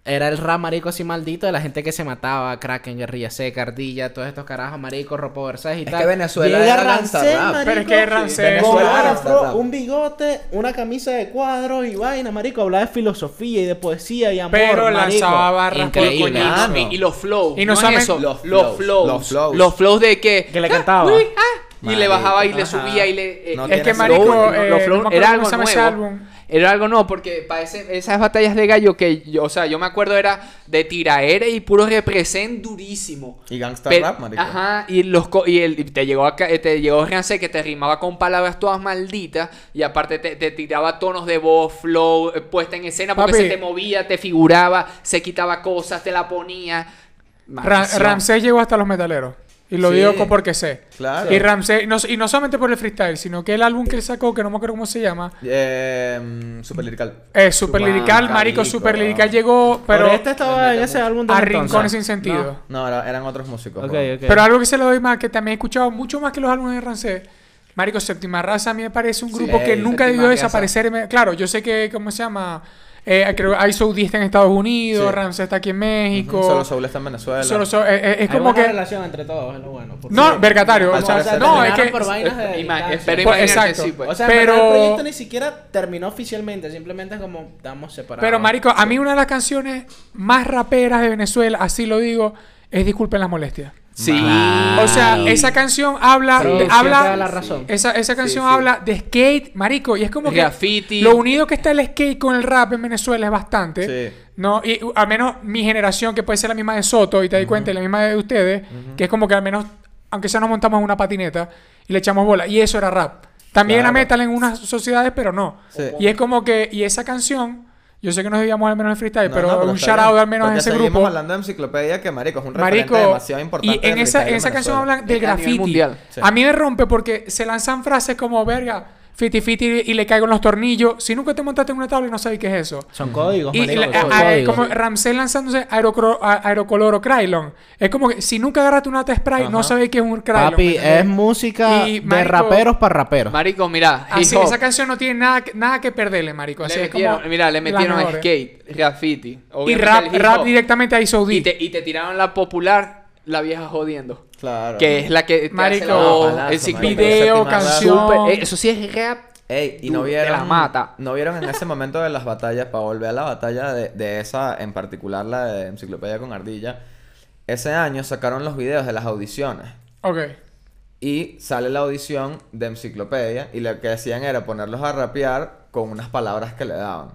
Speaker 1: era el rap marico así maldito de la gente que se mataba, Kraken, Guerrilla Seca, Ardilla, todos estos carajos, marico, Ropo Versace y
Speaker 3: Es
Speaker 1: tal.
Speaker 3: que Venezuela
Speaker 1: Llega
Speaker 3: era gangsta
Speaker 1: Rancé,
Speaker 3: rap.
Speaker 2: Pero es
Speaker 1: marico,
Speaker 2: que Rancé-
Speaker 1: con
Speaker 3: Venezuela era
Speaker 1: afro,
Speaker 3: gangsta rap.
Speaker 1: un bigote, una camisa de cuadros y vaina, marico, hablaba de filosofía y de poesía y amor,
Speaker 2: Pero
Speaker 1: marico.
Speaker 2: lanzaba barras por
Speaker 1: Increíble.
Speaker 2: coñazo.
Speaker 3: Ah, no.
Speaker 4: Y, y los flows.
Speaker 2: Y no
Speaker 4: no,
Speaker 2: saben-
Speaker 4: es eso.
Speaker 3: Los
Speaker 4: Los,
Speaker 3: flows,
Speaker 4: flows.
Speaker 3: los flows.
Speaker 4: Los flows de que.
Speaker 1: Que le cantaba.
Speaker 4: Uy, ah, y le
Speaker 3: Marico,
Speaker 4: bajaba y le
Speaker 1: ajá.
Speaker 4: subía y le. eh,
Speaker 3: No
Speaker 4: eh,
Speaker 3: tiene
Speaker 2: Es que,
Speaker 3: sentido.
Speaker 2: marico,
Speaker 4: Los-
Speaker 2: eh,
Speaker 4: los flows
Speaker 2: no me acuerdo
Speaker 4: era
Speaker 2: cómo
Speaker 4: algo
Speaker 2: se llama ese
Speaker 4: nuevo.
Speaker 2: álbum.
Speaker 4: Era algo no, porque para ese- esas batallas de gallo que yo, o sea, yo me acuerdo era de tiraere y puro represent durísimo.
Speaker 3: Y gangsta
Speaker 4: Pe-
Speaker 3: rap, marico.
Speaker 4: Ajá, y los co- y, el, y te llegó acá, eh, te llegó Rancé que te rimaba con palabras todas malditas y aparte te, te tiraba tonos de voz, flow, eh, puesta en escena porque
Speaker 2: Papi.
Speaker 4: se te movía, te figuraba, se quitaba cosas, te la ponía.
Speaker 2: Ra-
Speaker 4: Maldición.
Speaker 2: Ramsés llegó hasta los metaleros. Y lo
Speaker 3: Sí.
Speaker 2: digo porque sé.
Speaker 3: Claro.
Speaker 2: Y Ramsés, no, y no solamente por el freestyle, sino que el álbum que él sacó, que no me acuerdo cómo se llama,
Speaker 3: Eh, super lirical.
Speaker 2: es Super Lirical,
Speaker 3: marico.
Speaker 2: Super Lirical llegó,
Speaker 1: Pero
Speaker 2: pero
Speaker 1: este estaba en ese álbum de
Speaker 2: a rincones sin sentido.
Speaker 3: No, era- eran otros músicos.
Speaker 1: Ok,
Speaker 3: bro.
Speaker 1: ok.
Speaker 2: Pero algo que se lo doy más, que también he escuchado mucho más que los álbumes de Rancé. Marico, Séptima Raza a mí me parece un grupo
Speaker 3: Sí,
Speaker 2: que nunca debió
Speaker 4: Raza.
Speaker 2: desaparecer. y me- Claro, yo sé que, ¿cómo se llama? Eh, creo que 10 está en Estados Unidos,
Speaker 3: Sí.
Speaker 2: Está aquí en México.
Speaker 3: Solo Soul está en Venezuela.
Speaker 2: Solo so- eh, eh, es
Speaker 1: Hay
Speaker 2: como que...
Speaker 1: relación entre todos, es lo bueno.
Speaker 2: No, vergatario. O sea, no, es que...
Speaker 1: por vainas de
Speaker 4: espero
Speaker 2: Pues, exacto.
Speaker 4: sí, pues.
Speaker 1: O sea,
Speaker 2: Pero-
Speaker 1: pero... el proyecto ni siquiera terminó oficialmente, simplemente es como estamos separados.
Speaker 2: Pero, marico, a mí una de las canciones más raperas de Venezuela, así lo digo, es Disculpen las molestias.
Speaker 4: Sí.
Speaker 1: Claro.
Speaker 2: O sea, esa canción habla,
Speaker 1: Sí,
Speaker 2: de- habla
Speaker 1: la razón.
Speaker 2: Esa, esa canción
Speaker 3: sí.
Speaker 2: habla de skate, marico, y es como que lo unido que está el skate con el rap en Venezuela es bastante.
Speaker 3: Sí.
Speaker 2: No, y uh, al menos mi generación, que puede ser la misma de Soto, y te das cuenta, y la misma de ustedes, que es como que al menos, aunque sea nos montamos en una patineta y le echamos bola, y eso era rap. También era
Speaker 3: Claro.
Speaker 2: metal en unas sociedades, pero no.
Speaker 3: Sí.
Speaker 2: Y es como que, y esa canción, yo sé que nos debíamos al menos el freestyle,
Speaker 3: No,
Speaker 2: pero,
Speaker 3: no,
Speaker 2: un shout out al menos a ese
Speaker 3: seguimos
Speaker 2: grupo.
Speaker 3: hablando de enciclopedia que, marico, es un
Speaker 2: Marico,
Speaker 3: referente demasiado importante.
Speaker 2: y en esa, en esa canción hablan del graffiti. A mí me rompe porque se lanzan frases como, verga, fiti fiti y le caigo en los tornillos. Si nunca te montaste en una tabla y no sabes qué es eso.
Speaker 1: Son códigos,
Speaker 2: Y
Speaker 1: marico,
Speaker 2: la-
Speaker 1: son
Speaker 2: a-
Speaker 1: códigos.
Speaker 2: como Ramsey lanzándose aerocro- a- aerocoloro Krylon. Es como que si nunca agarraste una spray, no sabes qué es un Krylon.
Speaker 1: Papi, es música
Speaker 2: Y,
Speaker 1: de
Speaker 2: marico-
Speaker 1: raperos para raperos.
Speaker 4: Marico, mira,
Speaker 2: Así, esa canción no tiene nada, que- nada que perderle, marico. Así
Speaker 4: le
Speaker 2: es como
Speaker 4: metieron, mira, le metieron skate, graffiti.
Speaker 2: Y rap, rap directamente a ISO
Speaker 4: Y te, y te tiraron la popular, la vieja jodiendo.
Speaker 3: Claro.
Speaker 4: Que es la que
Speaker 2: Marico,
Speaker 4: hace la voz,
Speaker 3: palazo,
Speaker 4: el.
Speaker 2: Video, canción.
Speaker 4: Eh, eso sí es rap.
Speaker 3: Ey, y no vieron.
Speaker 4: la mata.
Speaker 3: No vieron en ese momento de las batallas, para volver a la batalla de, de esa, en particular la de Enciclopedia con Ardilla. Ese año sacaron los videos de las audiciones.
Speaker 2: Ok.
Speaker 3: Y sale la audición de Enciclopedia. Y lo que hacían era ponerlos a rapear con unas palabras que le daban.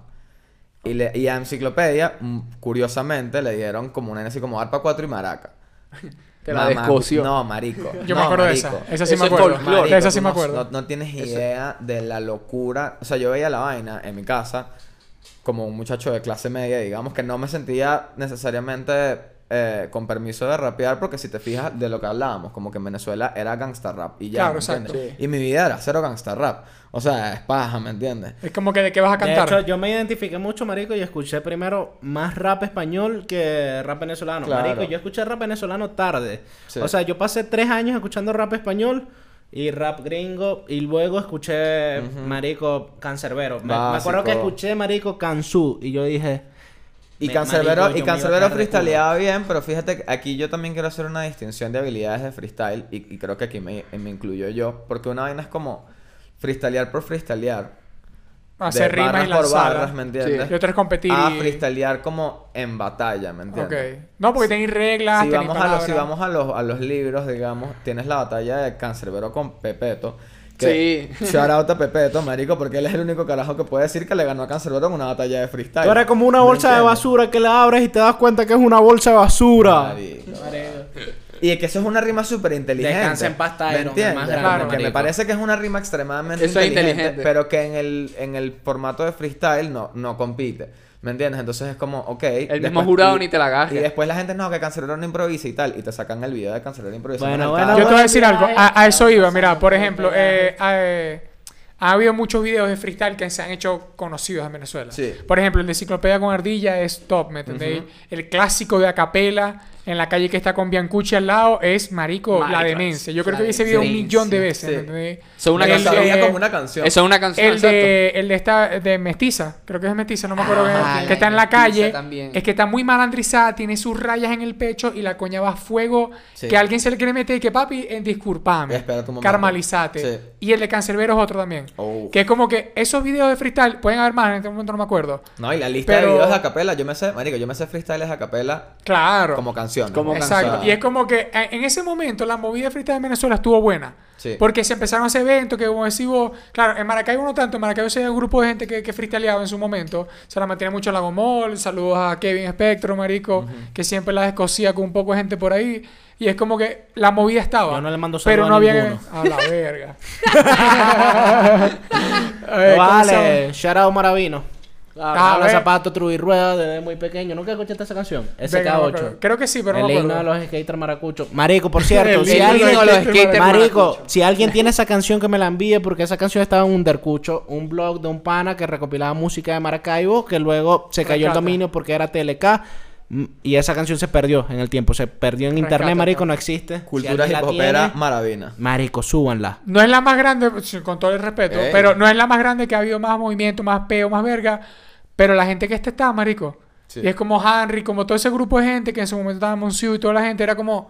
Speaker 3: Y, le, y a Enciclopedia, mm, curiosamente, le dieron como una así como arpa 4 y maraca. <laughs>
Speaker 4: Te la descoció.
Speaker 3: No, marico. <laughs>
Speaker 2: Yo
Speaker 3: No,
Speaker 2: me acuerdo
Speaker 3: marico.
Speaker 2: de esa. Esa sí
Speaker 4: Eso
Speaker 2: me acuerdo. esa sí me acuerdo.
Speaker 3: No, no tienes idea de la locura. O sea, yo veía la vaina en mi casa como un muchacho de clase media, digamos, que no me sentía necesariamente eh, con permiso de rapear, porque si te fijas de lo que hablábamos, como que en Venezuela era gangsta rap y ya.
Speaker 2: Claro,
Speaker 3: ¿me
Speaker 2: exacto.
Speaker 3: Y mi vida era cero gangsta rap. O sea, es paja, ¿me entiendes?
Speaker 2: Es como que de qué vas a
Speaker 1: De
Speaker 2: cantar.
Speaker 1: hecho, yo me identifiqué mucho, marico, y escuché primero más rap español que rap venezolano.
Speaker 3: Claro.
Speaker 1: Marico, yo escuché rap venezolano tarde.
Speaker 3: Sí.
Speaker 1: O sea, yo pasé tres años escuchando rap español y rap gringo. Y luego escuché, marico, cancerbero. Me, me acuerdo que escuché, marico, Kansu. Y yo dije...
Speaker 3: Y
Speaker 1: "Me-
Speaker 3: Cancerbero,
Speaker 1: marico,
Speaker 3: y Cancerbero freestyleaba bien, pero fíjate que aquí yo también quiero hacer una distinción de habilidades de freestyle y, y creo que aquí me, me incluyo yo, porque una vaina es como freestylear por freestylear.
Speaker 2: Hacer
Speaker 3: de
Speaker 2: rimas y
Speaker 3: por barras, ¿me entiendes?
Speaker 2: Y otra es competir
Speaker 3: A
Speaker 2: y-
Speaker 3: freestylear como en batalla, ¿me entiendes?
Speaker 2: Ok. No, porque tenéis reglas,
Speaker 3: Si vamos, a los, si vamos a los, a los libros, digamos, tienes la batalla de Cancerbero con Pepeto. Que,
Speaker 4: Sí.
Speaker 3: Shout out a Pepeto, marico, porque él es el único carajo que puede decir que le ganó a Cancerbero en una batalla de freestyle.
Speaker 1: Tú eres como una
Speaker 3: ¿Me
Speaker 1: bolsa de basura que la abres y te das cuenta que es una bolsa de basura.
Speaker 3: Marico. Y que eso es una rima súper inteligente.
Speaker 1: Descansa en paz,
Speaker 3: ¿Me entiendes?
Speaker 1: más
Speaker 2: grande,
Speaker 3: Claro, que me
Speaker 1: marico.
Speaker 3: parece que es una rima extremadamente
Speaker 4: Eso es
Speaker 3: inteligente,
Speaker 4: inteligente.
Speaker 3: pero que en el, en el formato de freestyle no, no compite. ¿Me entiendes? Entonces es como, ok.
Speaker 4: El mismo jurado ni te la agarra.
Speaker 3: Y después la gente, no, que Cancelero no improvisa y tal. Y te sacan el video de Cancelero improvisando.
Speaker 1: Bueno, bueno.
Speaker 2: Yo te voy a decir algo.
Speaker 1: ya,
Speaker 2: A, a eso iba. Mira, por ejemplo, eh, eh, ha habido muchos videos de freestyle que se han hecho conocidos en Venezuela.
Speaker 3: Sí.
Speaker 2: Por ejemplo, el de Enciclopedia con Ardilla es top, ¿me entendéis? El clásico de Acapela en la calle que está con Biancucci al lado es marico, la
Speaker 4: Marico,
Speaker 2: demencia. Yo creo
Speaker 4: la
Speaker 2: que ese video un millón de veces,
Speaker 3: Sí.
Speaker 4: una
Speaker 2: El de-
Speaker 3: como una canción.
Speaker 4: Eso es una canción.
Speaker 2: El de, el de esta, de Mestiza, creo que es Mestiza, no me acuerdo
Speaker 4: Ah,
Speaker 2: bien,
Speaker 4: la
Speaker 2: que está en la calle,
Speaker 4: también.
Speaker 2: es que está muy malandrizada, tiene sus rayas en el pecho y la coña va a fuego,
Speaker 3: Sí.
Speaker 2: que alguien se le quiere meter y que papi, eh, disculpame,
Speaker 3: un momento.
Speaker 2: carmalizate.
Speaker 3: Sí.
Speaker 2: Y el de Cancerbero es otro también.
Speaker 3: Oh.
Speaker 2: Que es como que esos videos de freestyle, pueden haber más, en este momento no me acuerdo.
Speaker 3: No, y la lista
Speaker 2: Pero-
Speaker 3: de videos de acapela, yo me sé, marico, yo me sé freestyles de acapela
Speaker 2: Claro.
Speaker 3: como canción.
Speaker 4: Como
Speaker 2: Exacto.
Speaker 3: canción.
Speaker 2: Y es como que eh, en ese momento la movida de freestyle en Venezuela estuvo buena.
Speaker 3: Sí.
Speaker 2: Porque se empezaron a hacer eventos que, como decís vos, claro, en Maracaibo no tanto, en Maracaibo se un grupo de gente que, que freestyleaba en su momento. Se la mantiene mucho Lagomol, saludos a Kevin Spectro, marico, que siempre la descosía con un poco de gente por ahí. Y es como que la movida estaba.
Speaker 1: Yo no le mando
Speaker 2: Pero no
Speaker 1: a
Speaker 2: había
Speaker 1: ninguno.
Speaker 2: A la verga. <laughs> <laughs> A ver, ¿cómo se
Speaker 1: vale, shout out Maravino.
Speaker 2: Ah,
Speaker 1: Habla
Speaker 2: ve.
Speaker 1: zapato, tru y rueda desde muy pequeño. ¿Nunca escuchaste esa canción?
Speaker 2: Venga, no me acuerdo.
Speaker 1: SK8.
Speaker 2: Creo que sí, pero no
Speaker 1: el himno de los skaters maracuchos. Marico, por <laughs> cierto, si alguien...
Speaker 2: los skaters
Speaker 1: Marico, si alguien tiene esa canción que me la envíe, porque esa canción estaba en Undercucho, un blog de un pana que recopilaba música de Maracaibo, que luego se cayó el dominio porque era TLK. Mm, Y esa canción se perdió en el tiempo. Se perdió en internet, marico, no existe. Si
Speaker 3: Cultura
Speaker 1: la
Speaker 3: hip hopera maravina.
Speaker 1: Marico, súbanla.
Speaker 2: No es la más grande, sí, con todo el respeto,
Speaker 3: Ey.
Speaker 2: pero no es la más grande que ha habido más movimiento, más peo, más verga. Pero la gente que este está, marico.
Speaker 3: Sí.
Speaker 2: Y es como Henry, como todo ese grupo de gente que en su momento estaba Monsiu y toda la gente, era como,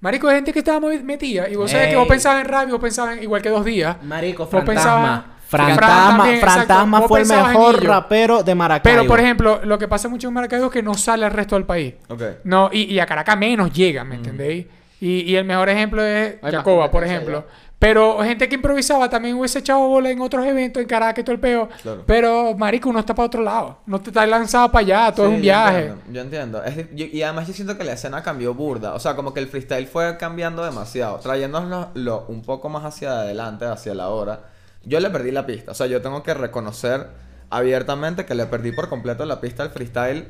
Speaker 2: marico, de gente que estaba muy metida. Y vos sabés que vos
Speaker 1: Ey.
Speaker 2: pensabas en rap y vos pensabas en igual que dos días.
Speaker 1: Marico,
Speaker 2: Vos pensabas-
Speaker 1: Fantasma.
Speaker 2: Fran también,
Speaker 1: fue el mejor rapero de Maracaibo.
Speaker 2: Pero, por ejemplo, lo que pasa mucho en Maracaibo es que no sale al resto del país.
Speaker 3: Ok.
Speaker 2: No, y, y a Caracas menos llega, ¿me entendéis? Y, y el mejor ejemplo es Jacoba, por ejemplo. Pero gente que improvisaba también hubiese echado bola en otros eventos, en Caracas y todo el peo.
Speaker 3: Claro.
Speaker 2: Pero, marico, uno está para otro lado. No te estás lanzado para allá, todo
Speaker 3: Sí,
Speaker 2: es un
Speaker 3: yo
Speaker 2: viaje.
Speaker 3: entiendo, Yo entiendo. Es di- yo- y además yo siento que la escena cambió burda. O sea, como que el freestyle fue cambiando demasiado. Trayéndonos lo, un poco más hacia adelante, hacia la hora. Yo le perdí la pista. O sea, yo tengo que reconocer abiertamente que le perdí por completo la pista al freestyle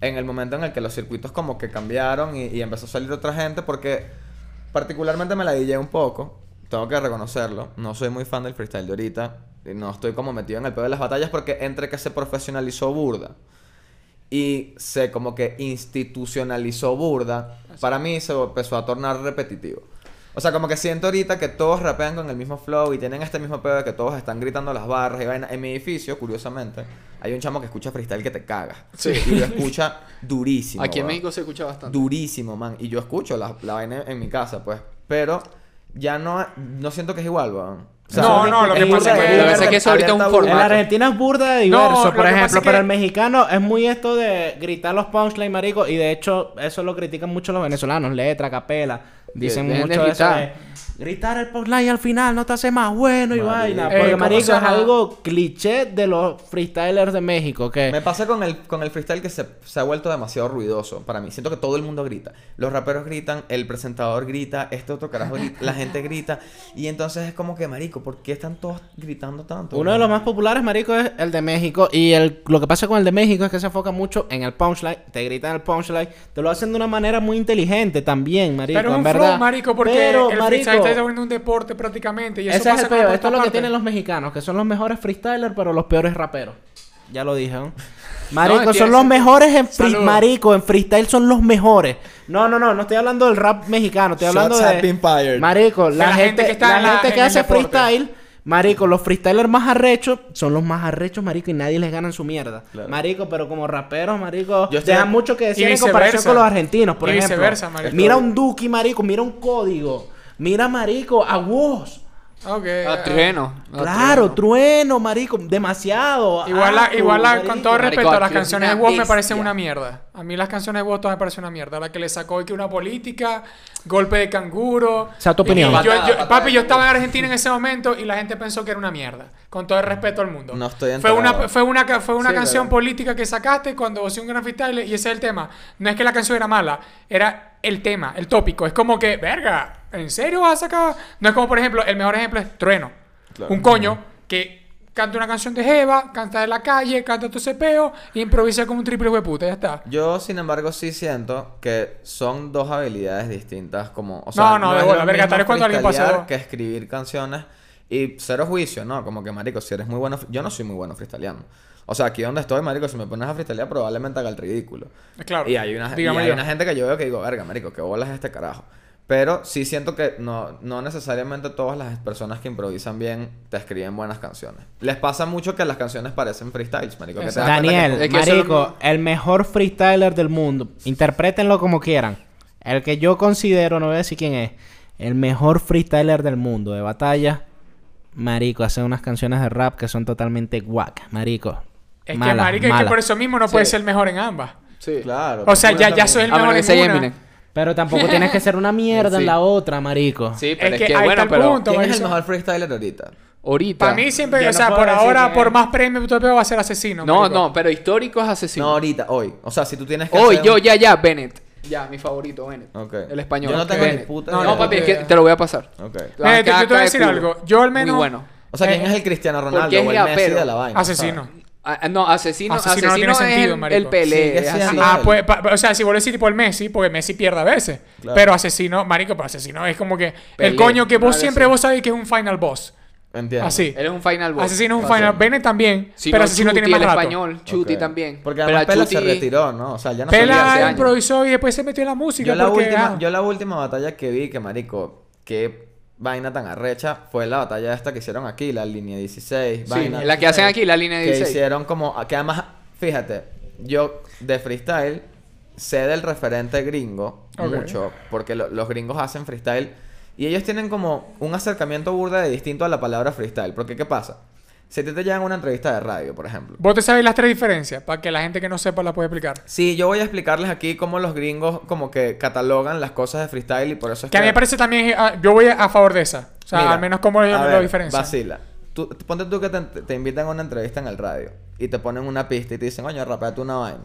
Speaker 3: en el momento en el que los circuitos como que cambiaron y, y empezó a salir otra gente porque particularmente me la dije un poco. Tengo que reconocerlo. No soy muy fan del freestyle de ahorita. Y no estoy como metido en el pedo de las batallas porque entre que se profesionalizó burda y se como que institucionalizó burda, para mí se empezó a tornar repetitivo. O sea, como que siento ahorita que todos rapean con el mismo flow y tienen este mismo pedo de que todos están gritando las barras y vaina. En mi edificio, curiosamente, hay un chamo que escucha freestyle que te caga.
Speaker 4: Sí.
Speaker 3: Y lo escucha durísimo.
Speaker 4: Aquí en
Speaker 3: weón.
Speaker 4: México se escucha bastante.
Speaker 3: Durísimo, man. Y yo escucho la, la vaina en mi casa, pues. Pero ya no, no siento que es igual, weón. O
Speaker 2: No, no, lo que pasa es que-
Speaker 4: es que eso ahorita es un
Speaker 3: burda.
Speaker 1: En la
Speaker 4: formato.
Speaker 1: Argentina es burda de
Speaker 2: No,
Speaker 1: diverso,
Speaker 2: lo
Speaker 1: por ejemplo,
Speaker 2: que-
Speaker 1: pero el mexicano es muy esto de gritar los punchlines, marico, y de hecho eso lo critican mucho los venezolanos, letra, capela, dicen
Speaker 4: de
Speaker 1: mucho eso
Speaker 4: gritar.
Speaker 1: de gritar el punchline al final no te hace más bueno y vaina,
Speaker 2: Eh,
Speaker 1: porque
Speaker 2: ¿cómo
Speaker 1: marico
Speaker 2: se
Speaker 1: es
Speaker 2: llama?
Speaker 1: algo cliché de los freestylers de México, que
Speaker 3: Me pasa con el, con el freestyle que se, se ha vuelto demasiado ruidoso para mí. Siento que todo el mundo grita. Los raperos gritan, el presentador grita, este otro carajo grita, la gente grita. Y entonces es como que, marico, ¿por qué están todos gritando tanto?
Speaker 1: Uno de los más populares, marico, es el de México. Y el, lo que pasa con el de México es que se enfoca mucho en el punchline. Te gritan el punchline. Te lo hacen de una manera muy inteligente también, marico.
Speaker 2: Pero es
Speaker 1: en
Speaker 2: un
Speaker 1: verdad.
Speaker 2: flow, marico, porque
Speaker 1: Pero,
Speaker 2: el freestyle está volviendo un deporte prácticamente. Y eso
Speaker 1: ese es el peor. Esto es lo que tienen los mexicanos, que son los mejores freestylers, pero los peores raperos. Ya lo dije, ¿no? <laughs> Marico, son los mejores en free, marico, en freestyle son los mejores. No, no, no, no estoy hablando del rap mexicano, estoy hablando de. Marico, la,
Speaker 2: la
Speaker 1: gente,
Speaker 2: que está
Speaker 1: la
Speaker 2: en la-
Speaker 1: gente que hace
Speaker 2: deporte.
Speaker 1: freestyle, marico, los freestylers más arrechos son los más arrechos, marico, y nadie les gana en su mierda.
Speaker 3: Claro.
Speaker 1: Marico, pero como raperos, marico,
Speaker 3: Yo estoy-
Speaker 1: dejan mucho que decir
Speaker 2: Y
Speaker 1: en comparación con los argentinos, por
Speaker 2: Y
Speaker 1: ejemplo.
Speaker 2: viceversa, marico.
Speaker 1: Mira un Duki, marico, mira un código. Mira, marico, a Woz.
Speaker 2: Ok.
Speaker 4: A
Speaker 2: ah.
Speaker 4: trueno. a
Speaker 1: Claro, trueno, marico, demasiado.
Speaker 2: Igual, la-
Speaker 1: Afro,
Speaker 2: igual la-
Speaker 1: marico.
Speaker 2: con todo
Speaker 4: Marico,
Speaker 2: respeto, las
Speaker 4: aquí es
Speaker 2: canciones de Woz me parecen una mierda. A mí las canciones de Woz todas me parecen una mierda. La que le sacó que una política, golpe de canguro.
Speaker 1: Sea tu opinión.
Speaker 2: yo- yo- papi, yo estaba en Argentina en ese momento y la gente pensó que era una mierda. Con todo el respeto al mundo.
Speaker 3: No estoy
Speaker 2: fue una, fue una, fue una
Speaker 3: Sí,
Speaker 2: canción
Speaker 3: claro.
Speaker 2: política que sacaste cuando vos un gran freestyle y ese es el tema. No es que la canción era mala, era el tema, el tópico. Es como que, verga, ¿en serio vas a sacar? No es como, por ejemplo, el mejor ejemplo es Trueno.
Speaker 3: Claro.
Speaker 2: Un coño que canta una canción de Jeva, canta de la calle, canta tu cepeo y improvisa como un triple hueputa, ya está.
Speaker 3: Yo, sin embargo, sí siento que son dos habilidades distintas. Como, o sea,
Speaker 2: No, no, de
Speaker 3: es
Speaker 2: bola, verga, vez cuando alguien dos.
Speaker 3: que escribir canciones y cero juicio, ¿no? Como que, marico, si eres muy bueno... Yo no soy muy bueno freestyleando. O sea, aquí donde estoy, marico, si me pones a freestylear probablemente haga el ridículo.
Speaker 2: Claro.
Speaker 3: Y hay una, y hay una gente que yo veo que digo, verga, marico, qué bolas es este carajo. Pero sí siento que no, no necesariamente todas las personas que improvisan bien te escriben buenas canciones. Les pasa mucho que las canciones parecen freestyles, marico. Que te das cuenta que-
Speaker 1: Daniel,
Speaker 4: Es que
Speaker 1: marico, el mejor freestyler del mundo. Interprétenlo como quieran. El que yo considero, no voy a decir quién es, el mejor freestyler del mundo de batalla. Marico, hace unas canciones de rap que son totalmente guac, marico.
Speaker 2: Es que,
Speaker 1: Mala,
Speaker 2: marica, es que por eso mismo no
Speaker 4: Sí.
Speaker 2: puede ser mejor en ambas.
Speaker 4: Sí.
Speaker 3: Claro.
Speaker 2: O sea, ya, ya soy el mejor
Speaker 4: que
Speaker 2: en una.
Speaker 1: Pero tampoco tienes que ser una mierda
Speaker 4: Sí.
Speaker 1: en la otra, marico.
Speaker 4: Sí, pero
Speaker 2: Es
Speaker 4: es,
Speaker 2: que
Speaker 4: que,
Speaker 2: ahí
Speaker 4: bueno,
Speaker 2: está el
Speaker 4: pero
Speaker 2: punto.
Speaker 3: ¿Quién es el mejor freestyler ahorita?
Speaker 4: ahorita.
Speaker 2: Para mí siempre, o sea, por ahora, por más premio todo va a ser asesino.
Speaker 4: No,
Speaker 2: marico.
Speaker 4: no, pero histórico es asesino.
Speaker 3: No, ahorita, hoy. O sea, si tú tienes que
Speaker 4: Hoy,
Speaker 3: hacer
Speaker 4: yo,
Speaker 3: un-
Speaker 4: ya, ya, Bennett. Ya, mi favorito, Bennett.
Speaker 3: Ok.
Speaker 4: El español.
Speaker 3: Yo no tengo
Speaker 4: Bennett.
Speaker 3: ni puta
Speaker 2: No,
Speaker 4: papi, es que te lo voy a pasar.
Speaker 3: Ok.
Speaker 2: Mira, te- voy a
Speaker 4: de
Speaker 2: decir algo. Yo al menos-
Speaker 4: Muy bueno.
Speaker 3: O sea, ¿quién
Speaker 2: Eh,
Speaker 3: es el Cristiano Ronaldo o el Messi
Speaker 4: rapero.
Speaker 3: de la vaina?
Speaker 2: Asesino.
Speaker 4: Ah, no, asesino,
Speaker 2: Asesino
Speaker 4: asesino,
Speaker 2: no tiene
Speaker 4: es
Speaker 2: sentido,
Speaker 4: el,
Speaker 2: marico.
Speaker 4: el Pelé.
Speaker 3: Sigue
Speaker 4: es
Speaker 2: Ah, pues, pa- o sea, si vuelvo a decir por el Messi, porque Messi pierde a veces.
Speaker 3: Claro.
Speaker 2: Pero asesino, marico, pero asesino es como que
Speaker 4: Pelé,
Speaker 2: el coño que vos siempre vos sabés que es un final boss.
Speaker 3: Entiendo.
Speaker 2: Así.
Speaker 4: Él es un final boss.
Speaker 2: Asesino es un
Speaker 3: Así.
Speaker 2: final. Bennett también,
Speaker 4: Si
Speaker 2: pero
Speaker 4: no,
Speaker 2: asesino
Speaker 4: Chuti,
Speaker 2: tiene más
Speaker 4: el
Speaker 2: rato.
Speaker 4: español, Chuti
Speaker 3: Ok.
Speaker 4: también.
Speaker 3: Porque
Speaker 4: Pero
Speaker 3: además
Speaker 4: a
Speaker 3: Pela se
Speaker 4: Chuti-
Speaker 3: retiró, ¿no? O sea, ya no
Speaker 2: Pela improvisó y después se metió en la música.
Speaker 3: Yo la,
Speaker 2: porque,
Speaker 3: última,
Speaker 2: ah,
Speaker 3: yo la última batalla que vi, que marico, qué vaina tan arrecha, fue la batalla esta que hicieron aquí, la línea 16.
Speaker 4: Sí,
Speaker 3: vaina.
Speaker 4: la que hacen aquí, la línea
Speaker 3: Que
Speaker 4: 16.
Speaker 3: hicieron como, que además, fíjate, yo de freestyle sé del referente gringo mucho, porque lo- los gringos hacen freestyle y ellos tienen como un acercamiento burda de distinto a la palabra freestyle, porque ¿qué pasa? Si te llegan a una entrevista de radio, por ejemplo.
Speaker 2: ¿Vos te sabéis las tres diferencias? Para que la gente que no sepa la pueda explicar.
Speaker 3: Sí, yo voy a explicarles aquí cómo los gringos como que catalogan las cosas de freestyle y por eso es
Speaker 2: Que a mí me parece también... ah, yo voy a favor de esa. O sea,
Speaker 3: Mira,
Speaker 2: al menos como lo,
Speaker 3: a
Speaker 2: lo diferencian.
Speaker 3: Vacila. Tú, ponte tú que te, te invitan a una entrevista en el radio y te ponen una pista y te dicen, coño, rapeate una vaina.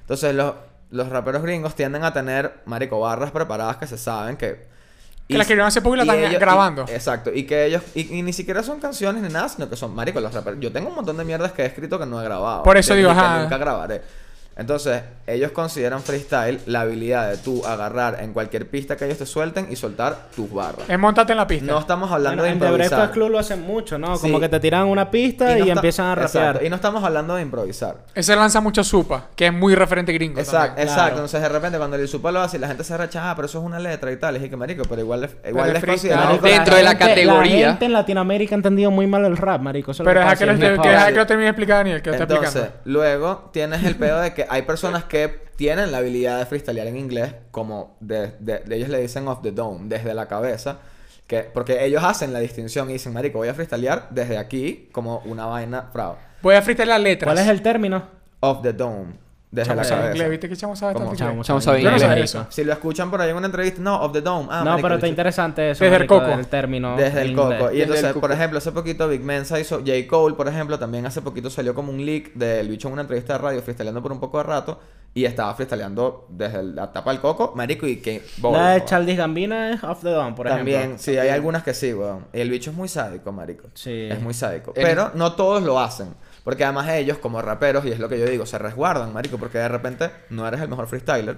Speaker 3: Entonces, los, los raperos gringos tienden a tener, marico, barras preparadas que se saben que...
Speaker 2: Que las escribieron hace poco y la están
Speaker 3: ellos-
Speaker 2: grabando.
Speaker 3: exacto. Y que ellos... Y, y ni siquiera son canciones ni nada, sino que son, marico, los raperos... Yo tengo un montón de mierdas que he escrito que no he grabado.
Speaker 2: Por eso digo,
Speaker 3: y que
Speaker 2: ajá.
Speaker 3: nunca grabaré. Entonces, ellos consideran freestyle la habilidad de tú agarrar en cualquier pista que ellos te suelten y soltar tus barras.
Speaker 2: Es montarte en la pista.
Speaker 3: No estamos hablando
Speaker 1: Bueno, en
Speaker 3: de
Speaker 1: The
Speaker 3: improvisar.
Speaker 1: Breakfast Club lo hacen mucho, ¿no?
Speaker 3: Sí.
Speaker 1: Como que te tiran una pista y,
Speaker 3: no está-
Speaker 1: empiezan a rapear.
Speaker 3: Exacto. Y no estamos hablando de improvisar.
Speaker 2: Ese lanza mucho supa, que es muy referente gringo.
Speaker 3: Exacto,
Speaker 2: también.
Speaker 3: exacto.
Speaker 1: Claro.
Speaker 3: Entonces, de repente, cuando el supo lo hace y la gente se rechaza, ah, pero eso es una letra y tal. Y dije, marico, pero igual, es- igual
Speaker 2: es
Speaker 3: es
Speaker 4: Dentro de la categoría.
Speaker 1: La gente en Latinoamérica ha entendido muy mal el rap, marico. Eso es
Speaker 2: Pero
Speaker 1: que
Speaker 2: que, lo,
Speaker 1: en
Speaker 2: que, que termine de explicar Daniel, que lo está
Speaker 3: Entonces,
Speaker 2: explicando.
Speaker 3: luego tienes el pedo de que hay personas que tienen la habilidad de freestylear en inglés, como de, de- de- ellos le dicen off the dome, desde la cabeza, que porque ellos hacen la distinción y dicen, marico, voy a freestylear desde aquí como una vaina, frao.
Speaker 2: Voy a freestyle las letras.
Speaker 1: ¿Cuál es el término?
Speaker 3: Off the dome, desde
Speaker 2: Chamo
Speaker 3: la
Speaker 2: sabe
Speaker 3: cabeza.
Speaker 2: inglés, ¿viste que chamo sabe
Speaker 3: ¿Cómo?
Speaker 2: tanto inglés?
Speaker 1: Chamo,
Speaker 4: Chamo
Speaker 1: sabe
Speaker 2: Yo no
Speaker 1: inglés,
Speaker 2: sabía eso.
Speaker 3: Si lo escuchan por ahí en una entrevista, no, off the dome. Ah,
Speaker 1: No,
Speaker 3: marico,
Speaker 1: pero está interesante eso.
Speaker 2: Desde el
Speaker 1: marico,
Speaker 2: coco.
Speaker 1: El término.
Speaker 3: Desde el coco. Y
Speaker 4: Desde
Speaker 3: entonces,
Speaker 4: el coco.
Speaker 3: por ejemplo, hace poquito Big Mensa hizo J. Cole, por ejemplo, también hace poquito salió como un leak del bicho en una entrevista de radio freestyleando por un poco de rato y estaba freestyleando desde la tapa del coco, marico, y que
Speaker 1: La de Chaldis Gambina es Off the Dome, por
Speaker 3: También,
Speaker 1: ejemplo.
Speaker 3: sí, hay algunas que sí, weón. El bicho es muy sádico, marico.
Speaker 1: Sí.
Speaker 3: Es muy sádico.
Speaker 4: El-
Speaker 3: Pero no todos lo hacen. Porque además ellos, como raperos, y es lo que yo digo, se resguardan, marico, porque de repente no eres el mejor freestyler.